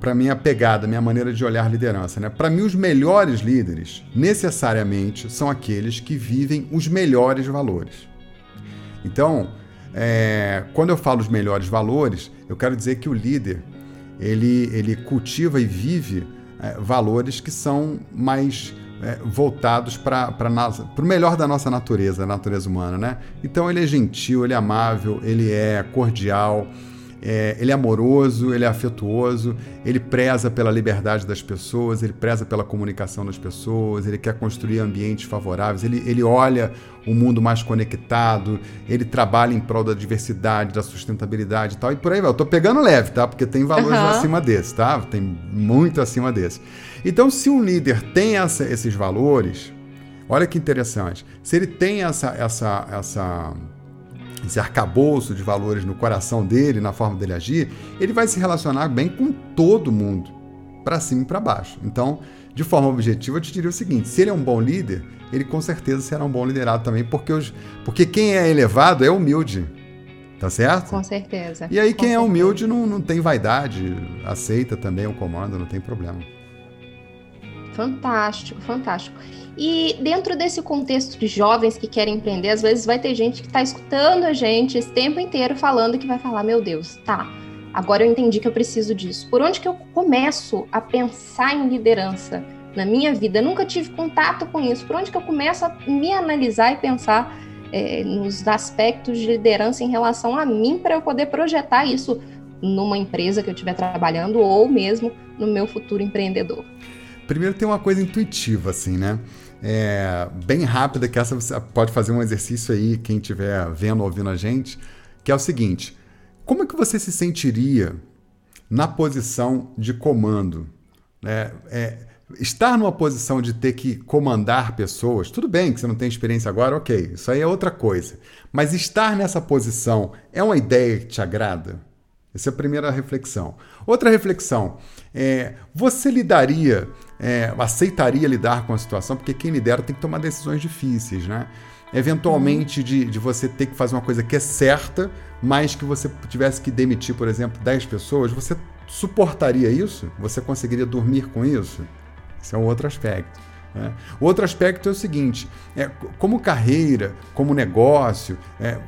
para a minha pegada, minha maneira de olhar liderança, né? Para mim, os melhores líderes, necessariamente, são aqueles que vivem os melhores valores. Então, é, quando eu falo os melhores valores, eu quero dizer que o líder ele, ele cultiva e vive é, valores que são mais é, voltados para o melhor da nossa natureza, da natureza humana, né? Então ele é gentil, ele é amável, ele é cordial, é, ele é amoroso, ele é afetuoso, ele preza pela liberdade das pessoas, ele preza pela comunicação das pessoas, ele quer construir ambientes favoráveis, ele, ele olha o mundo mais conectado, ele trabalha em prol da diversidade, da sustentabilidade e tal, e por aí vai. Eu tô pegando leve, tá? Porque tem valores uhum. acima desse, tá? Tem muito acima desse. Então, se um líder tem essa, esses valores, olha que interessante. Se ele tem essa, essa, essa esse arcabouço de valores no coração dele, na forma dele agir, ele vai se relacionar bem com todo mundo, para cima e para baixo. Então, de forma objetiva, eu te diria o seguinte: se ele é um bom líder, ele com certeza será um bom liderado também, porque, os, porque quem é elevado é humilde. Tá certo? Com certeza. E aí, quem é humilde não, não tem vaidade, aceita também o comando, não tem problema. Fantástico, fantástico. E dentro desse contexto de jovens que querem empreender, às vezes vai ter gente que está escutando a gente esse tempo inteiro falando que vai falar: Meu Deus, tá, agora eu entendi que eu preciso disso. Por onde que eu começo a pensar em liderança na minha vida? Eu nunca tive contato com isso. Por onde que eu começo a me analisar e pensar é, nos aspectos de liderança em relação a mim para eu poder projetar isso numa empresa que eu estiver trabalhando ou mesmo no meu futuro empreendedor? Primeiro tem uma coisa intuitiva, assim, né? É, bem rápida, que essa você pode fazer um exercício aí, quem estiver vendo ou ouvindo a gente, que é o seguinte: como é que você se sentiria na posição de comando? É, é, estar numa posição de ter que comandar pessoas, tudo bem que você não tem experiência agora, ok, isso aí é outra coisa. Mas estar nessa posição é uma ideia que te agrada? Essa é a primeira reflexão. Outra reflexão é: você lidaria, é, aceitaria lidar com a situação? Porque quem lidera tem que tomar decisões difíceis, né? Eventualmente, de, de você ter que fazer uma coisa que é certa, mas que você tivesse que demitir, por exemplo, 10 pessoas, você suportaria isso? Você conseguiria dormir com isso? Esse é um outro aspecto. Né? Outro aspecto é o seguinte: é, como carreira, como negócio, é,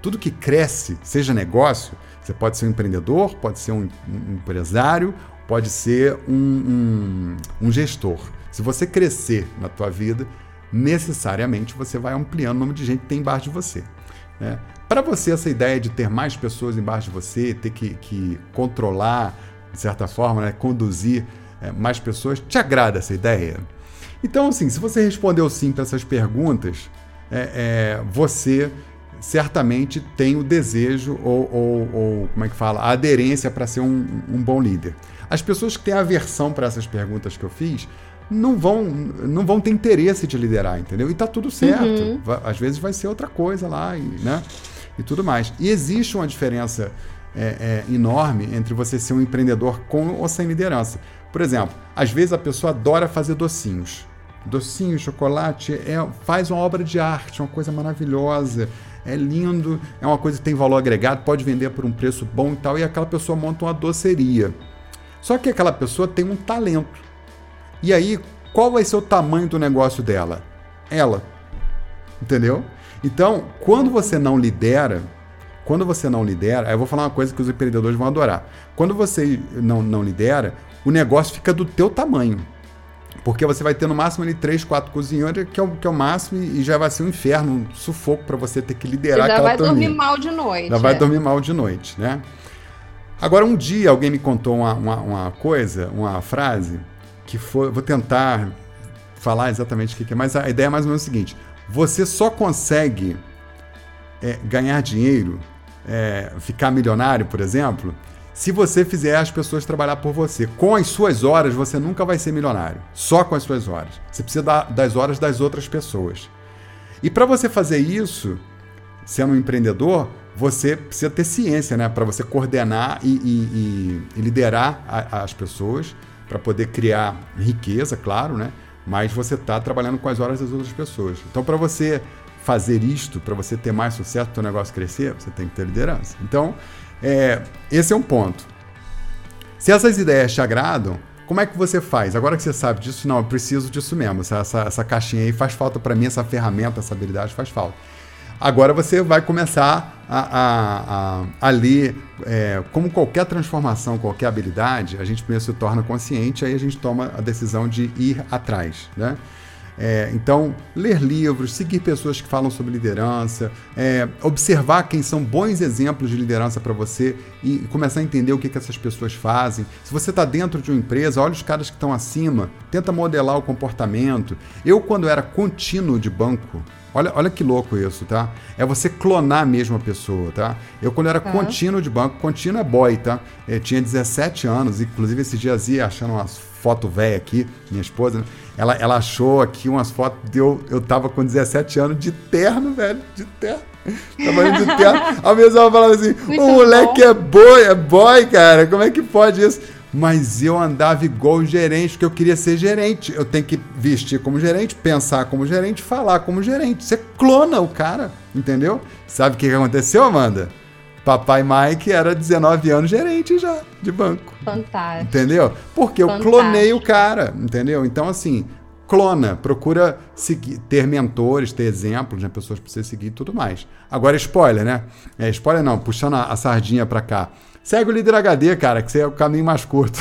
tudo que cresce, seja negócio, você pode ser um empreendedor, pode ser um, um empresário, pode ser um, um, um, gestor. Se você crescer na tua vida, necessariamente você vai ampliando o número de gente que tem embaixo de você. Né? Para você, essa ideia de ter mais pessoas embaixo de você, ter que, que controlar, de certa forma, né? conduzir é, mais pessoas, te agrada essa ideia? Então, assim, se você respondeu sim para essas perguntas, é, é, você certamente tem o desejo ou, ou, ou como é que fala, a aderência para ser um, um, bom líder. As pessoas que têm aversão para essas perguntas que eu fiz não vão, não vão ter interesse de liderar, entendeu? E tá tudo certo. Uhum. Às vezes vai ser outra coisa lá, e, né? E tudo mais. E existe uma diferença é, é, enorme entre você ser um empreendedor com ou sem liderança. Por exemplo, às vezes a pessoa adora fazer docinhos. Docinho, chocolate, é, faz uma obra de arte, uma coisa maravilhosa é lindo, é uma coisa que tem valor agregado, pode vender por um preço bom e tal, e aquela pessoa monta uma doceria. Só que aquela pessoa tem um talento. E aí, qual vai ser o tamanho do negócio dela? Ela. Entendeu? Então, quando você não lidera, quando você não lidera, eu vou falar uma coisa que os empreendedores vão adorar. Quando você não, não lidera, o negócio fica do teu tamanho. Porque você vai ter no máximo ali três, quatro cozinheiros, que é o, que é o máximo, e já vai ser um inferno, um sufoco para você ter que liderar aquela turminha. Já vai dormir mal de noite. Já é. vai dormir mal de noite, né? Agora, um dia alguém me contou uma, uma, uma coisa, uma frase, que foi. Vou tentar falar exatamente o que é, mas a ideia é mais ou menos o seguinte: você só consegue é, ganhar dinheiro, é, ficar milionário, por exemplo, se você fizer as pessoas trabalhar por você. Com as suas horas, você nunca vai ser milionário. Só com as suas horas. Você precisa das horas das outras pessoas. E para você fazer isso, sendo um empreendedor, você precisa ter ciência, né? Para você coordenar e, e, e liderar a, as pessoas, para poder criar riqueza, claro, né? Mas você está trabalhando com as horas das outras pessoas. Então, para você fazer isto, para você ter mais sucesso, o negócio crescer, você tem que ter liderança. Então, é, esse é um ponto. Se essas ideias te agradam, como é que você faz? Agora que você sabe disso, não, eu preciso disso mesmo. Essa, essa, essa caixinha aí faz falta para mim, essa ferramenta, essa habilidade faz falta. Agora você vai começar a, a, a, a ler, é, como qualquer transformação, qualquer habilidade, a gente primeiro se torna consciente, aí a gente toma a decisão de ir atrás, né? É, então, ler livros, seguir pessoas que falam sobre liderança, é, observar quem são bons exemplos de liderança para você e começar a entender o que, que essas pessoas fazem. Se você está dentro de uma empresa, olha os caras que estão acima, tenta modelar o comportamento. Eu, quando era contínuo de banco, Olha, olha que louco isso, tá? É você clonar mesmo a pessoa, tá? Eu, quando era contínuo de banco, contínuo é boy, tá? Eu tinha 17 anos, inclusive esse dia ia achando umas fotos velhas aqui, minha esposa, né? ela, ela achou aqui umas fotos de eu, eu tava com 17 anos de terno, velho, de terno. Trabalhando de terno. A mesma falava assim: o moleque bom. é boy, é boy, cara, como é que pode isso? mas eu andava igual gerente, porque eu queria ser gerente. Eu tenho que vestir como gerente, pensar como gerente, falar como gerente. Você clona o cara, entendeu? Sabe o que aconteceu, Amanda? Papai Mike era 19 anos gerente já de banco. Fantástico. Entendeu? Porque eu Fantástico. clonei o cara, entendeu? Então, assim, clona, procura seguir, ter mentores, ter exemplos, né? Pessoas para você seguir e tudo mais. Agora, spoiler, né? É, spoiler não, puxando a, a sardinha para cá. Segue o líder HD, cara, que é o caminho mais curto.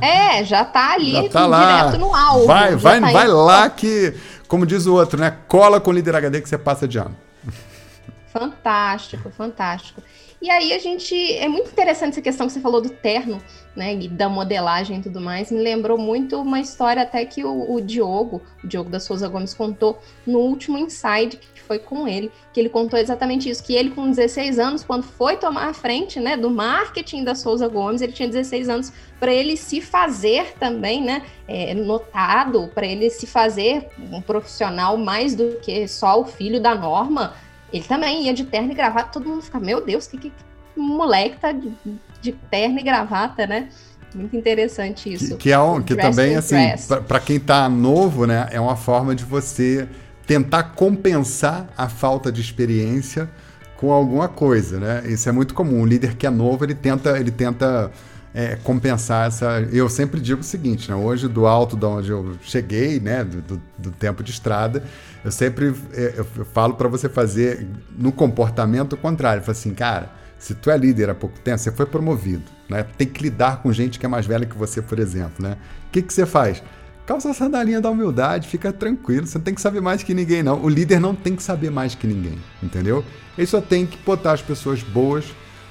É, já tá ali, já tá lá. direto no alvo. Vai, vai, tá vai lá que, como diz o outro, né? Cola com o líder HD que você passa de ano. Fantástico, fantástico. E aí a gente. É muito interessante essa questão que você falou do terno, né? E da modelagem e tudo mais. Me lembrou muito uma história até que o, o Diogo, o Diogo da Souza Gomes, contou no último Inside, que foi com ele, que ele contou exatamente isso, que ele com 16 anos, quando foi tomar a frente, né, do marketing da Souza Gomes, ele tinha 16 anos para ele se fazer também, né, é, notado, para ele se fazer um profissional mais do que só o filho da norma, ele também ia de terno e gravata, todo mundo fica, meu Deus, que, que, que moleque tá de, de terno e gravata, né? Muito interessante isso. Que, que é um, que também, assim, para quem tá novo, né, é uma forma de você tentar compensar a falta de experiência com alguma coisa, né? Isso é muito comum. O líder que é novo, ele tenta, ele tenta é, compensar essa. Eu sempre digo o seguinte, né? Hoje, do alto de onde eu cheguei, né? Do, do, do tempo de estrada, eu sempre é, eu falo para você fazer no comportamento contrário. Eu falo assim, cara, se tu é líder há pouco tempo, você foi promovido, né? Tem que lidar com gente que é mais velha que você, por exemplo, né? O que, que você faz? Calça a sandalinha da humildade, fica tranquilo, você não tem que saber mais que ninguém, não. O líder não tem que saber mais que ninguém, entendeu? Ele só tem que botar as pessoas boas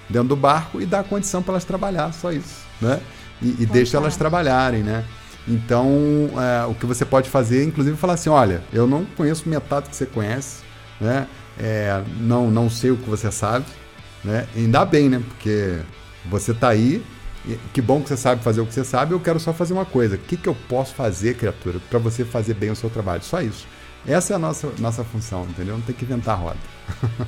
dentro do barco e dar condição para elas trabalhar, só isso, né? E, e deixa elas trabalharem, né? Então, é, o que você pode fazer, inclusive, é falar assim: olha, eu não conheço metade que você conhece, né? É, não, não sei o que você sabe, né? Ainda bem, né? Porque você está aí que bom que você sabe fazer o que você sabe, eu quero só fazer uma coisa. O que, que eu posso fazer, criatura, para você fazer bem o seu trabalho? Só isso. Essa é a nossa, nossa função, entendeu? Não tem que inventar roda.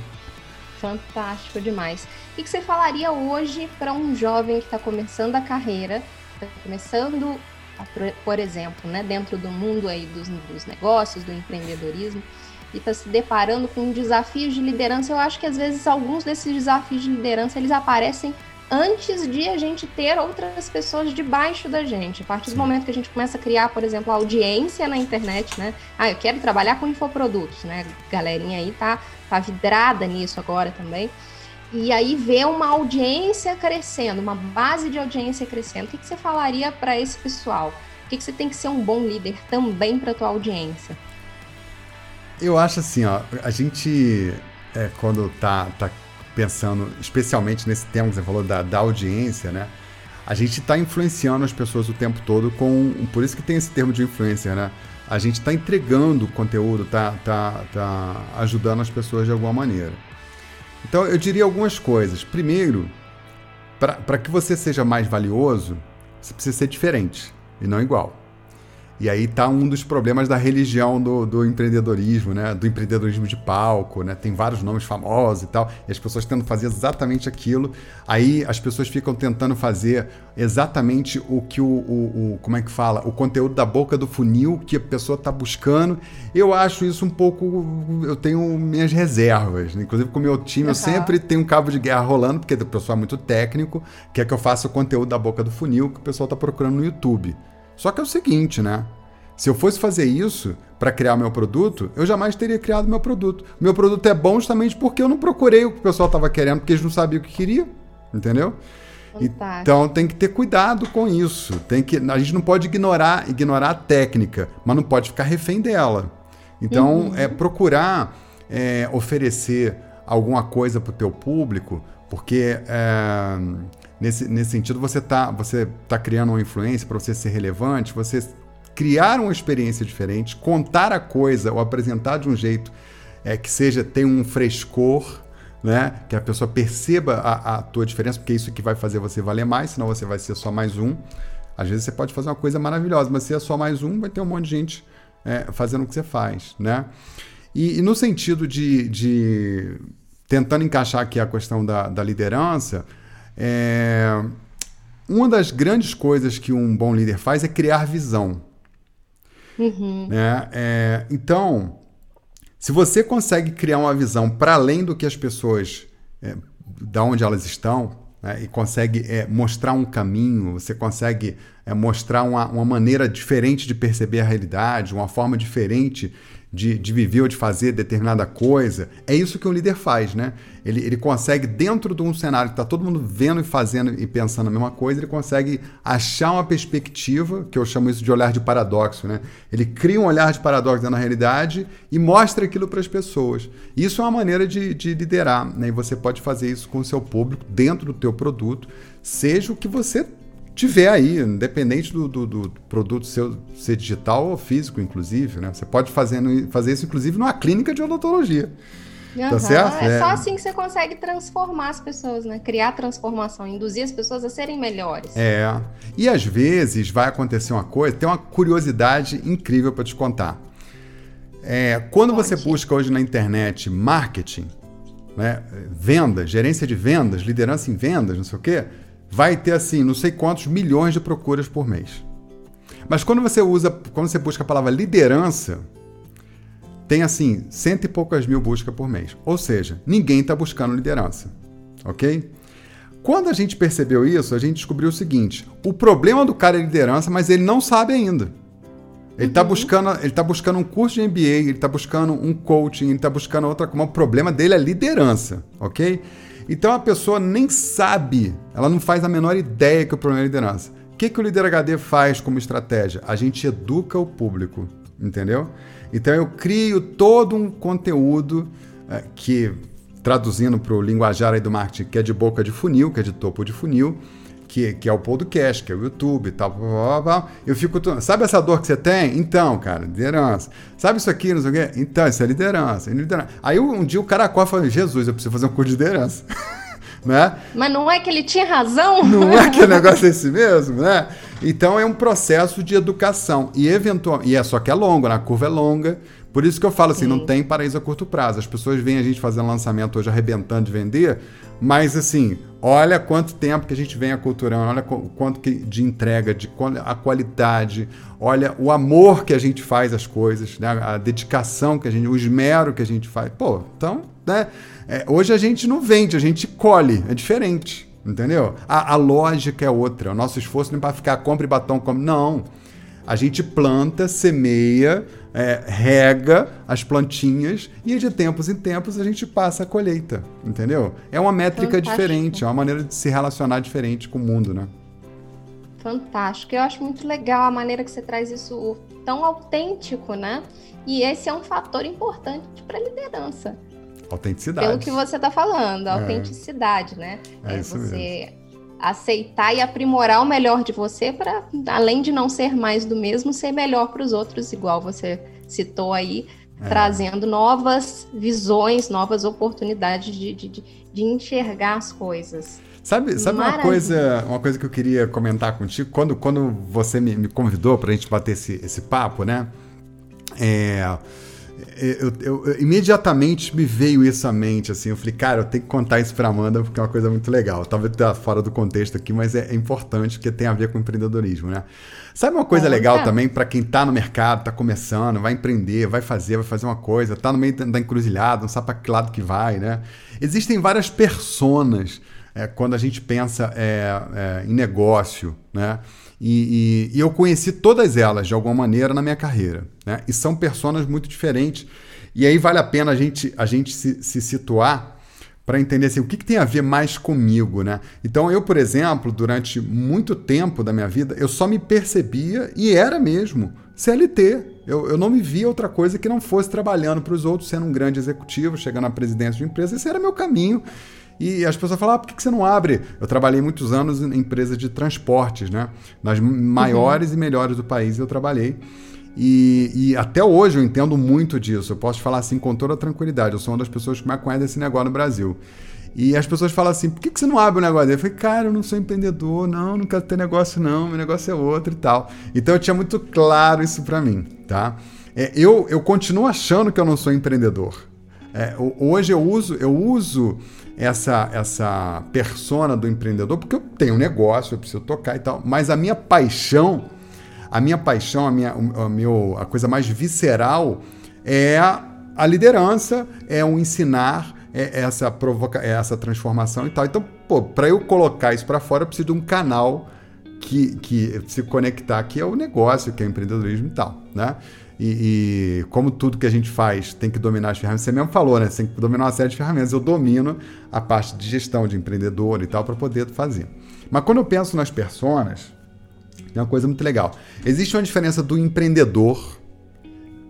Fantástico demais. O que você falaria hoje para um jovem que está começando a carreira, está começando, a, por exemplo, né, dentro do mundo aí dos, dos negócios, do empreendedorismo, e está se deparando com desafios de liderança? Eu acho que às vezes alguns desses desafios de liderança eles aparecem antes de a gente ter outras pessoas debaixo da gente. A partir do momento que a gente começa a criar, por exemplo, audiência na internet, né? Ah, eu quero trabalhar com infoprodutos, né? A galerinha aí tá, tá vidrada nisso agora também. E aí ver uma audiência crescendo, uma base de audiência crescendo. O que, que você falaria para esse pessoal? O que, que você tem que ser um bom líder também para tua audiência? Eu acho assim, ó, a gente é, quando tá, tá pensando especialmente nesse tema que você falou da, da audiência, né? A gente está influenciando as pessoas o tempo todo com. Por isso que tem esse termo de influencer, né? A gente está entregando conteúdo, tá, tá, tá ajudando as pessoas de alguma maneira. Então eu diria algumas coisas. Primeiro, para que você seja mais valioso, você precisa ser diferente e não igual. E aí tá um dos problemas da religião do, do, empreendedorismo, né? Do empreendedorismo de palco, né? Tem vários nomes famosos e tal. E as pessoas tentam fazer exatamente aquilo. Aí as pessoas ficam tentando fazer exatamente o que o, o, o como é que fala? O conteúdo da boca do funil que a pessoa está buscando. Eu acho isso um pouco. Eu tenho minhas reservas. Né? Inclusive com o meu time, uhum. eu sempre tenho um cabo de guerra rolando, porque o pessoal é muito técnico, quer que eu faça o conteúdo da boca do funil que o pessoal está procurando no YouTube. Só que é o seguinte, né? Se eu fosse fazer isso para criar meu produto, eu jamais teria criado meu produto. Meu produto é bom justamente porque eu não procurei o que o pessoal estava querendo, porque eles não sabiam o que queria, entendeu? Fantástico. Então tem que ter cuidado com isso. Tem que, a gente não pode ignorar, ignorar a técnica, mas não pode ficar refém dela. Então uhum. é procurar é, oferecer alguma coisa para o teu público, porque é, nesse, nesse sentido você está você tá criando uma influência para você ser relevante, você criar uma experiência diferente, contar a coisa ou apresentar de um jeito é, que seja tem um frescor, né? Que a pessoa perceba a, a tua diferença, porque é isso que vai fazer você valer mais, senão você vai ser só mais um. Às vezes você pode fazer uma coisa maravilhosa, mas se é só mais um, vai ter um monte de gente é, fazendo o que você faz, né? E, e no sentido de, de, tentando encaixar aqui a questão da, da liderança, é, uma das grandes coisas que um bom líder faz é criar visão. Uhum. Né? É, então, se você consegue criar uma visão para além do que as pessoas, é, da onde elas estão, né? e consegue é, mostrar um caminho, você consegue é, mostrar uma, uma maneira diferente de perceber a realidade, uma forma diferente de, de viver ou de fazer determinada coisa. É isso que um líder faz, né? Ele, ele consegue, dentro de um cenário que está todo mundo vendo e fazendo e pensando a mesma coisa, ele consegue achar uma perspectiva, que eu chamo isso de olhar de paradoxo, né? Ele cria um olhar de paradoxo na realidade e mostra aquilo para as pessoas. Isso é uma maneira de, de liderar, né? E você pode fazer isso com o seu público, dentro do teu produto, seja o que você tiver aí, independente do, do, do, produto seu ser digital ou físico, inclusive, né? Você pode fazer, fazer isso, inclusive, numa clínica de odontologia. Uhum. Tá certo? É, é, só assim que você consegue transformar as pessoas, né? Criar transformação, induzir as pessoas a serem melhores. É. E às vezes vai acontecer uma coisa, tem uma curiosidade incrível para te contar. É, quando Pode. você busca hoje na internet marketing, né, venda, gerência de vendas, liderança em vendas, não sei o quê, vai ter assim, não sei quantos milhões de procuras por mês. Mas quando você usa, quando você busca a palavra liderança, tem assim, cento e poucas mil buscas por mês. Ou seja, ninguém está buscando liderança. Ok? Quando a gente percebeu isso, a gente descobriu o seguinte: o problema do cara é liderança, mas ele não sabe ainda. Ele está uhum. buscando, ele tá buscando um curso de MBA, ele está buscando um coaching, ele está buscando outra coisa. O problema dele é liderança, ok? Então a pessoa nem sabe, ela não faz a menor ideia que o problema é liderança. O que, que o líder HD faz como estratégia? A gente educa o público, entendeu? Então eu crio todo um conteúdo é, que, traduzindo para o linguajar do marketing, que é de boca de funil, que é de topo de funil, que, que é o podcast, que é o YouTube tal, blá, blá, blá, eu fico. Sabe essa dor que você tem? Então, cara, liderança. Sabe isso aqui, não sei o quê? Então, isso é liderança. É liderança. Aí um dia o cara acorda e fala: Jesus, eu preciso fazer um curso de liderança. né? Mas não é que ele tinha razão? Não é que o negócio é esse mesmo, né? Então é um processo de educação. E eventual, e é só que é longo, né? a curva é longa. Por isso que eu falo assim, Sim. não tem paraíso a curto prazo. As pessoas veem a gente fazendo lançamento hoje arrebentando de vender, mas assim, olha quanto tempo que a gente vem aculturando, olha quanto que de entrega, de a qualidade, olha o amor que a gente faz às coisas, né? a dedicação que a gente, o esmero que a gente faz. Pô, então, né? É, hoje a gente não vende, a gente colhe, é diferente. Entendeu? A, a lógica é outra. O nosso esforço não é para ficar compra e batom como. Não. A gente planta, semeia, é, rega as plantinhas e de tempos em tempos a gente passa a colheita, entendeu? É uma métrica Fantástico. diferente, é uma maneira de se relacionar diferente com o mundo, né? Fantástico. Eu acho muito legal a maneira que você traz isso tão autêntico, né? E esse é um fator importante para a liderança. Autenticidade. Pelo que você está falando, é. autenticidade, né? É, é isso você mesmo aceitar e aprimorar o melhor de você para, além de não ser mais do mesmo, ser melhor para os outros, igual você citou aí, é. trazendo novas visões, novas oportunidades de, de, de enxergar as coisas. Sabe, sabe uma coisa, uma coisa que eu queria comentar contigo? Quando, quando você me, me convidou para a gente bater esse, esse papo, né? É, eu, eu, eu, imediatamente me veio isso à mente, assim, eu falei, cara, eu tenho que contar isso pra Amanda porque é uma coisa muito legal. Talvez tá fora do contexto aqui, mas é, é importante porque tem a ver com empreendedorismo, né? Sabe uma coisa é, legal é. também para quem tá no mercado, tá começando, vai empreender, vai fazer, vai fazer uma coisa, tá no meio da encruzilhada, não sabe para que lado que vai, né? Existem várias personas é, quando a gente pensa é, em negócio, né? E, e, e, eu conheci todas elas de alguma maneira na minha carreira, né? E são personas muito diferentes. E aí vale a pena a gente, a gente se, se situar para entender assim, o que, que, tem a ver mais comigo, né? Então eu, por exemplo, durante muito tempo da minha vida, eu só me percebia e era mesmo CLT. Eu, eu não me via outra coisa que não fosse trabalhando para os outros, sendo um grande executivo, chegando à presidência de empresa. Esse era meu caminho. E as pessoas falam, ah, por que você não abre? Eu trabalhei muitos anos em empresas de transportes, né? Nas maiores uhum. e melhores do país eu trabalhei. E, e, até hoje eu entendo muito disso. Eu posso falar assim com toda tranquilidade. Eu sou uma das pessoas que mais conhece esse negócio no Brasil. E as pessoas falam assim: por que, que você não abre o um negócio? Eu falei, cara, eu não sou empreendedor, não, não quero ter negócio, não, meu negócio é outro e tal. Então eu tinha muito claro isso para mim, tá? É, eu, eu continuo achando que eu não sou empreendedor. É, hoje eu uso, eu uso essa, essa persona do empreendedor porque eu tenho um negócio, eu preciso tocar e tal, mas a minha paixão, a minha paixão, a minha, a, meu, a coisa mais visceral é a liderança, é o ensinar, é essa provoca, é essa transformação e tal. Então, pô, para eu colocar isso para fora, eu preciso de um canal que, que se conectar, que é o negócio, que é o empreendedorismo e tal, né? E, e, como tudo que a gente faz tem que dominar as ferramentas, você mesmo falou, né? Você tem que dominar uma série de ferramentas. Eu domino a parte de gestão de empreendedor e tal para poder fazer. Mas quando eu penso nas personas, tem uma coisa muito legal. Existe uma diferença do empreendedor,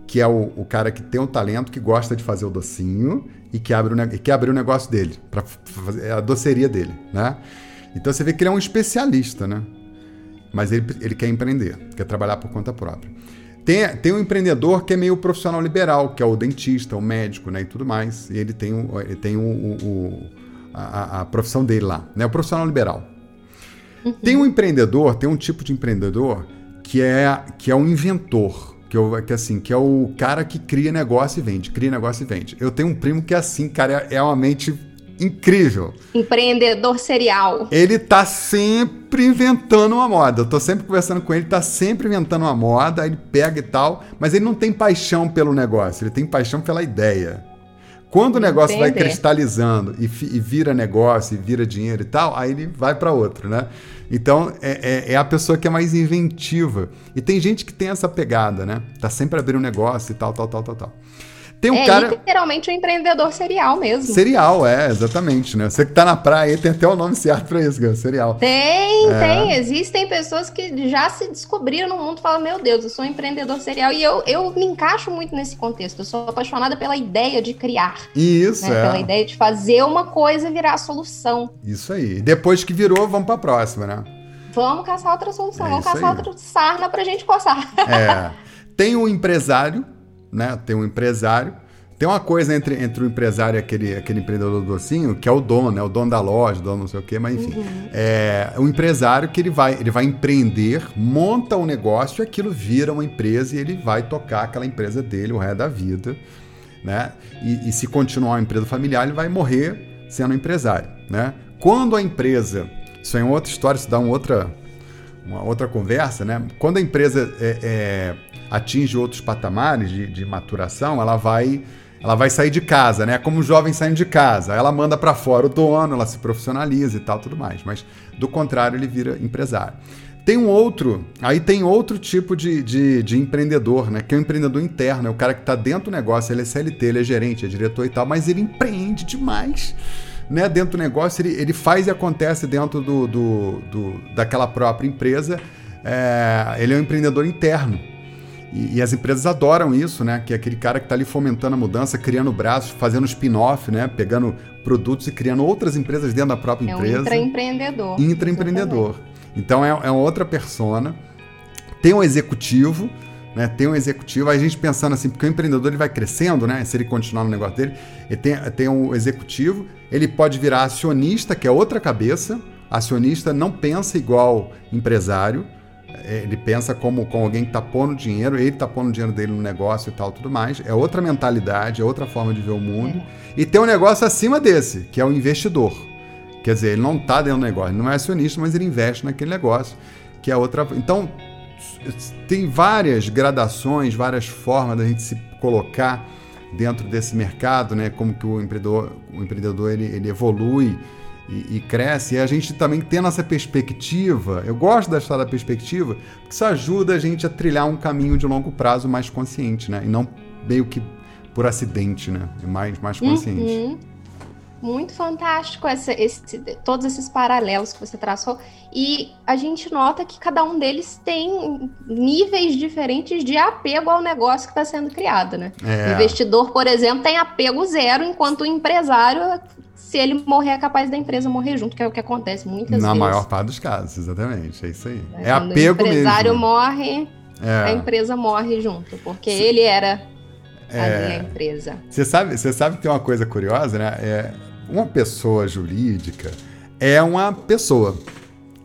que é o, o cara que tem o talento, que gosta de fazer o docinho e que abre o, que abre o negócio dele, para é a doceria dele, né? Então você vê que ele é um especialista, né? Mas ele, ele quer empreender, quer trabalhar por conta própria. Tem, tem um empreendedor que é meio profissional liberal, que é o dentista, o médico, né, e tudo mais. E ele tem, o, ele tem o, o a, a, profissão dele lá, né, o profissional liberal. Uhum. Tem um empreendedor, tem um tipo de empreendedor que é, que é um inventor, que, eu, que, assim, que é o cara que cria negócio e vende, cria negócio e vende. Eu tenho um primo que é assim, cara, é, é uma mente incrível. Empreendedor serial. Ele tá sempre inventando uma moda. Eu tô sempre conversando com ele, tá sempre inventando uma moda, ele pega e tal, mas ele não tem paixão pelo negócio, ele tem paixão pela ideia. Quando o negócio Entender. vai cristalizando e, e, vira negócio, e vira dinheiro e tal, aí ele vai para outro, né? Então é, é, é, a pessoa que é mais inventiva. E tem gente que tem essa pegada, né? Tá sempre abrindo negócio e tal, tal, tal, tal, tal. Tem um é cara... literalmente um empreendedor serial mesmo. Serial, é, exatamente, né? Você que tá na praia tem até o nome certo pra isso, cara, serial. Tem, é. tem. Existem pessoas que já se descobriram no mundo e falam, meu Deus, eu sou um empreendedor serial. E eu, eu me encaixo muito nesse contexto. Eu sou apaixonada pela ideia de criar. Isso, né? é. Pela ideia de fazer uma coisa virar solução. Isso aí. Depois que virou, vamos pra próxima, né? Vamos caçar outra solução, é vamos caçar aí. outra sarna pra gente coçar. É. Tem um empresário né? Tem um empresário. Tem uma coisa entre, entre o empresário e aquele, aquele empreendedor do docinho, que é o dono, né? O dono da loja, o dono não sei o quê, mas enfim. Uhum. É o empresário que ele vai, ele vai empreender, monta um negócio e aquilo vira uma empresa e ele vai tocar aquela empresa dele o resto da vida, né? E, e se continuar uma empresa familiar, ele vai morrer sendo empresário, né? Quando a empresa, isso é uma outra história, isso dá uma outra, uma outra conversa, né? Quando a empresa é, é atinge outros patamares de, de maturação, ela vai ela vai sair de casa, né? Como jovem saindo de casa. Ela manda para fora o dono, ela se profissionaliza e tal, tudo mais. Mas do contrário, ele vira empresário. Tem um outro, aí tem outro tipo de, de, de empreendedor, né? Que é o empreendedor interno, é o cara que está dentro do negócio, ele é CLT, ele é gerente, é diretor e tal, mas ele empreende demais. Né, dentro do negócio, ele, ele faz e acontece dentro do, do, do daquela própria empresa. É, ele é um empreendedor interno. E, e, as empresas adoram isso, né? Que é aquele cara que está ali fomentando a mudança, criando braços, fazendo spin-off, né? Pegando produtos e criando outras empresas dentro da própria é empresa. É um intraempreendedor. Intraempreendedor. Então é, é outra persona. Tem um executivo, né? Tem um executivo. Aí a gente pensando assim, porque o empreendedor ele vai crescendo, né? Se ele continuar no negócio dele, ele tem, tem um executivo. Ele pode virar acionista, que é outra cabeça. Acionista não pensa igual empresário ele pensa como com alguém que está pondo dinheiro, ele está pondo dinheiro dele no negócio e tal, tudo mais. É outra mentalidade, é outra forma de ver o mundo. É. E tem um negócio acima desse, que é o investidor. Quer dizer, ele não está dentro do negócio, ele não é acionista, mas ele investe naquele negócio, que é outra. Então, tem várias gradações, várias formas da gente se colocar dentro desse mercado, né? Como que o empreendedor, o empreendedor ele, ele evolui e, e, cresce. E a gente também tendo essa perspectiva, eu gosto da história da perspectiva, porque isso ajuda a gente a trilhar um caminho de longo prazo mais consciente, né? E não meio que por acidente, né? É mais, mais consciente. Uhum. Muito fantástico essa, esse, todos esses paralelos que você traçou. E a gente nota que cada um deles tem níveis diferentes de apego ao negócio que está sendo criado, né? É. O investidor, por exemplo, tem apego zero, enquanto o empresário se ele morrer, é capaz da empresa morrer junto, que é o que acontece muitas Na vezes. Na maior parte dos casos, exatamente. É isso aí. É, é apego mesmo. O empresário mesmo. morre, é. a empresa morre junto, porque ele era é. a empresa. Você sabe, você sabe que tem uma coisa curiosa, né? É, uma pessoa jurídica é uma pessoa.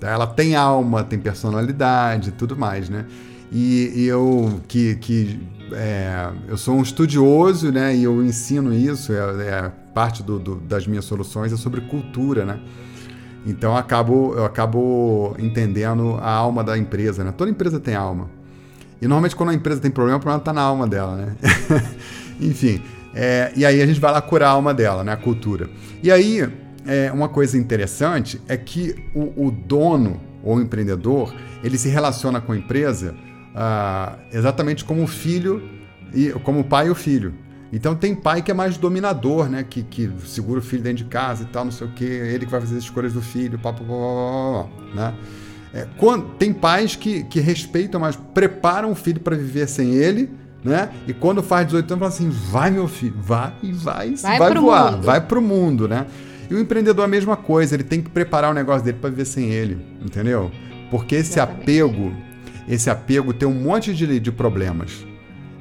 Ela tem alma, tem personalidade e tudo mais, né? E, e eu que, que é, eu sou um estudioso, né? E eu ensino isso, é, é parte do, do, das minhas soluções é sobre cultura, né? Então eu acabo, eu acabo entendendo a alma da empresa, né? Toda empresa tem alma. E normalmente quando a empresa tem problema, o problema está na alma dela, né? Enfim, é, e aí a gente vai lá curar a alma dela, né? A cultura. E aí, é, uma coisa interessante é que o, o dono ou empreendedor, ele se relaciona com a empresa ah, exatamente como o filho, e como o pai e o filho. Então tem pai que é mais dominador, né? Que, que segura o filho dentro de casa e tal, não sei o quê, ele que vai fazer as escolhas do filho, pá, pá, pá, pá, né? É, quando, tem pais que, que respeitam, mas preparam o filho para viver sem ele, né? E quando faz 18 anos, fala assim: vai, meu filho, vai e vai, vai, vai voar, mundo. vai pro mundo, né? E o empreendedor é a mesma coisa, ele tem que preparar o negócio dele para viver sem ele, entendeu? Porque esse Exatamente. apego, esse apego tem um monte de, de problemas.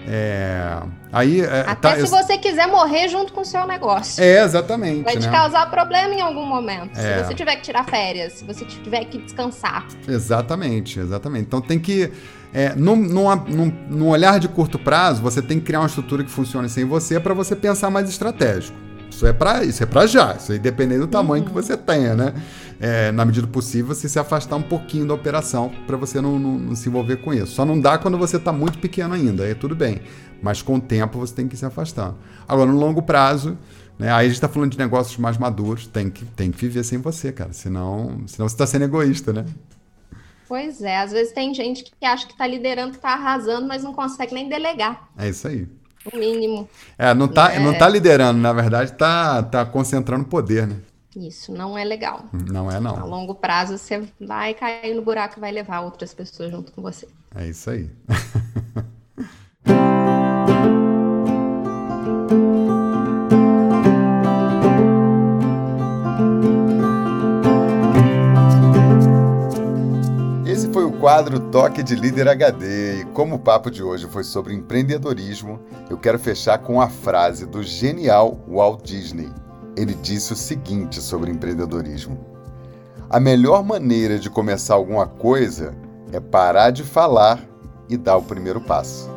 É, aí, é, Até tá, se eu... você quiser morrer junto com o seu negócio. É, exatamente. Vai te né? causar problema em algum momento. É. Se você tiver que tirar férias, se você tiver que descansar. Exatamente, exatamente. Então tem que. É, num, num, num, num olhar de curto prazo, você tem que criar uma estrutura que funcione sem você para você pensar mais estratégico. Isso é para isso é para já. Isso aí dependendo do tamanho uhum. que você tenha, né? É, na medida do possível, você se afastar um pouquinho da operação para você não, não, não, se envolver com isso. Só não dá quando você está muito pequeno ainda, aí tudo bem. Mas com o tempo você tem que se afastando. Agora, no longo prazo, né, aí a gente está falando de negócios mais maduros, tem que, tem que viver sem você, cara. Senão, senão você está sendo egoísta, né? Pois é, às vezes tem gente que acha que está liderando, que está arrasando, mas não consegue nem delegar. É isso aí. O mínimo. É, não está é... não tá liderando, na verdade, está tá concentrando poder, né? Isso não é legal. Não é, não. A longo prazo, você vai cair no buraco e vai levar outras pessoas junto com você. É isso aí. quadro Toque de Líder HD. E como o papo de hoje foi sobre empreendedorismo, eu quero fechar com a frase do genial Walt Disney ele disse o seguinte sobre empreendedorismo: A melhor maneira de começar alguma coisa é parar de falar e dar o primeiro passo.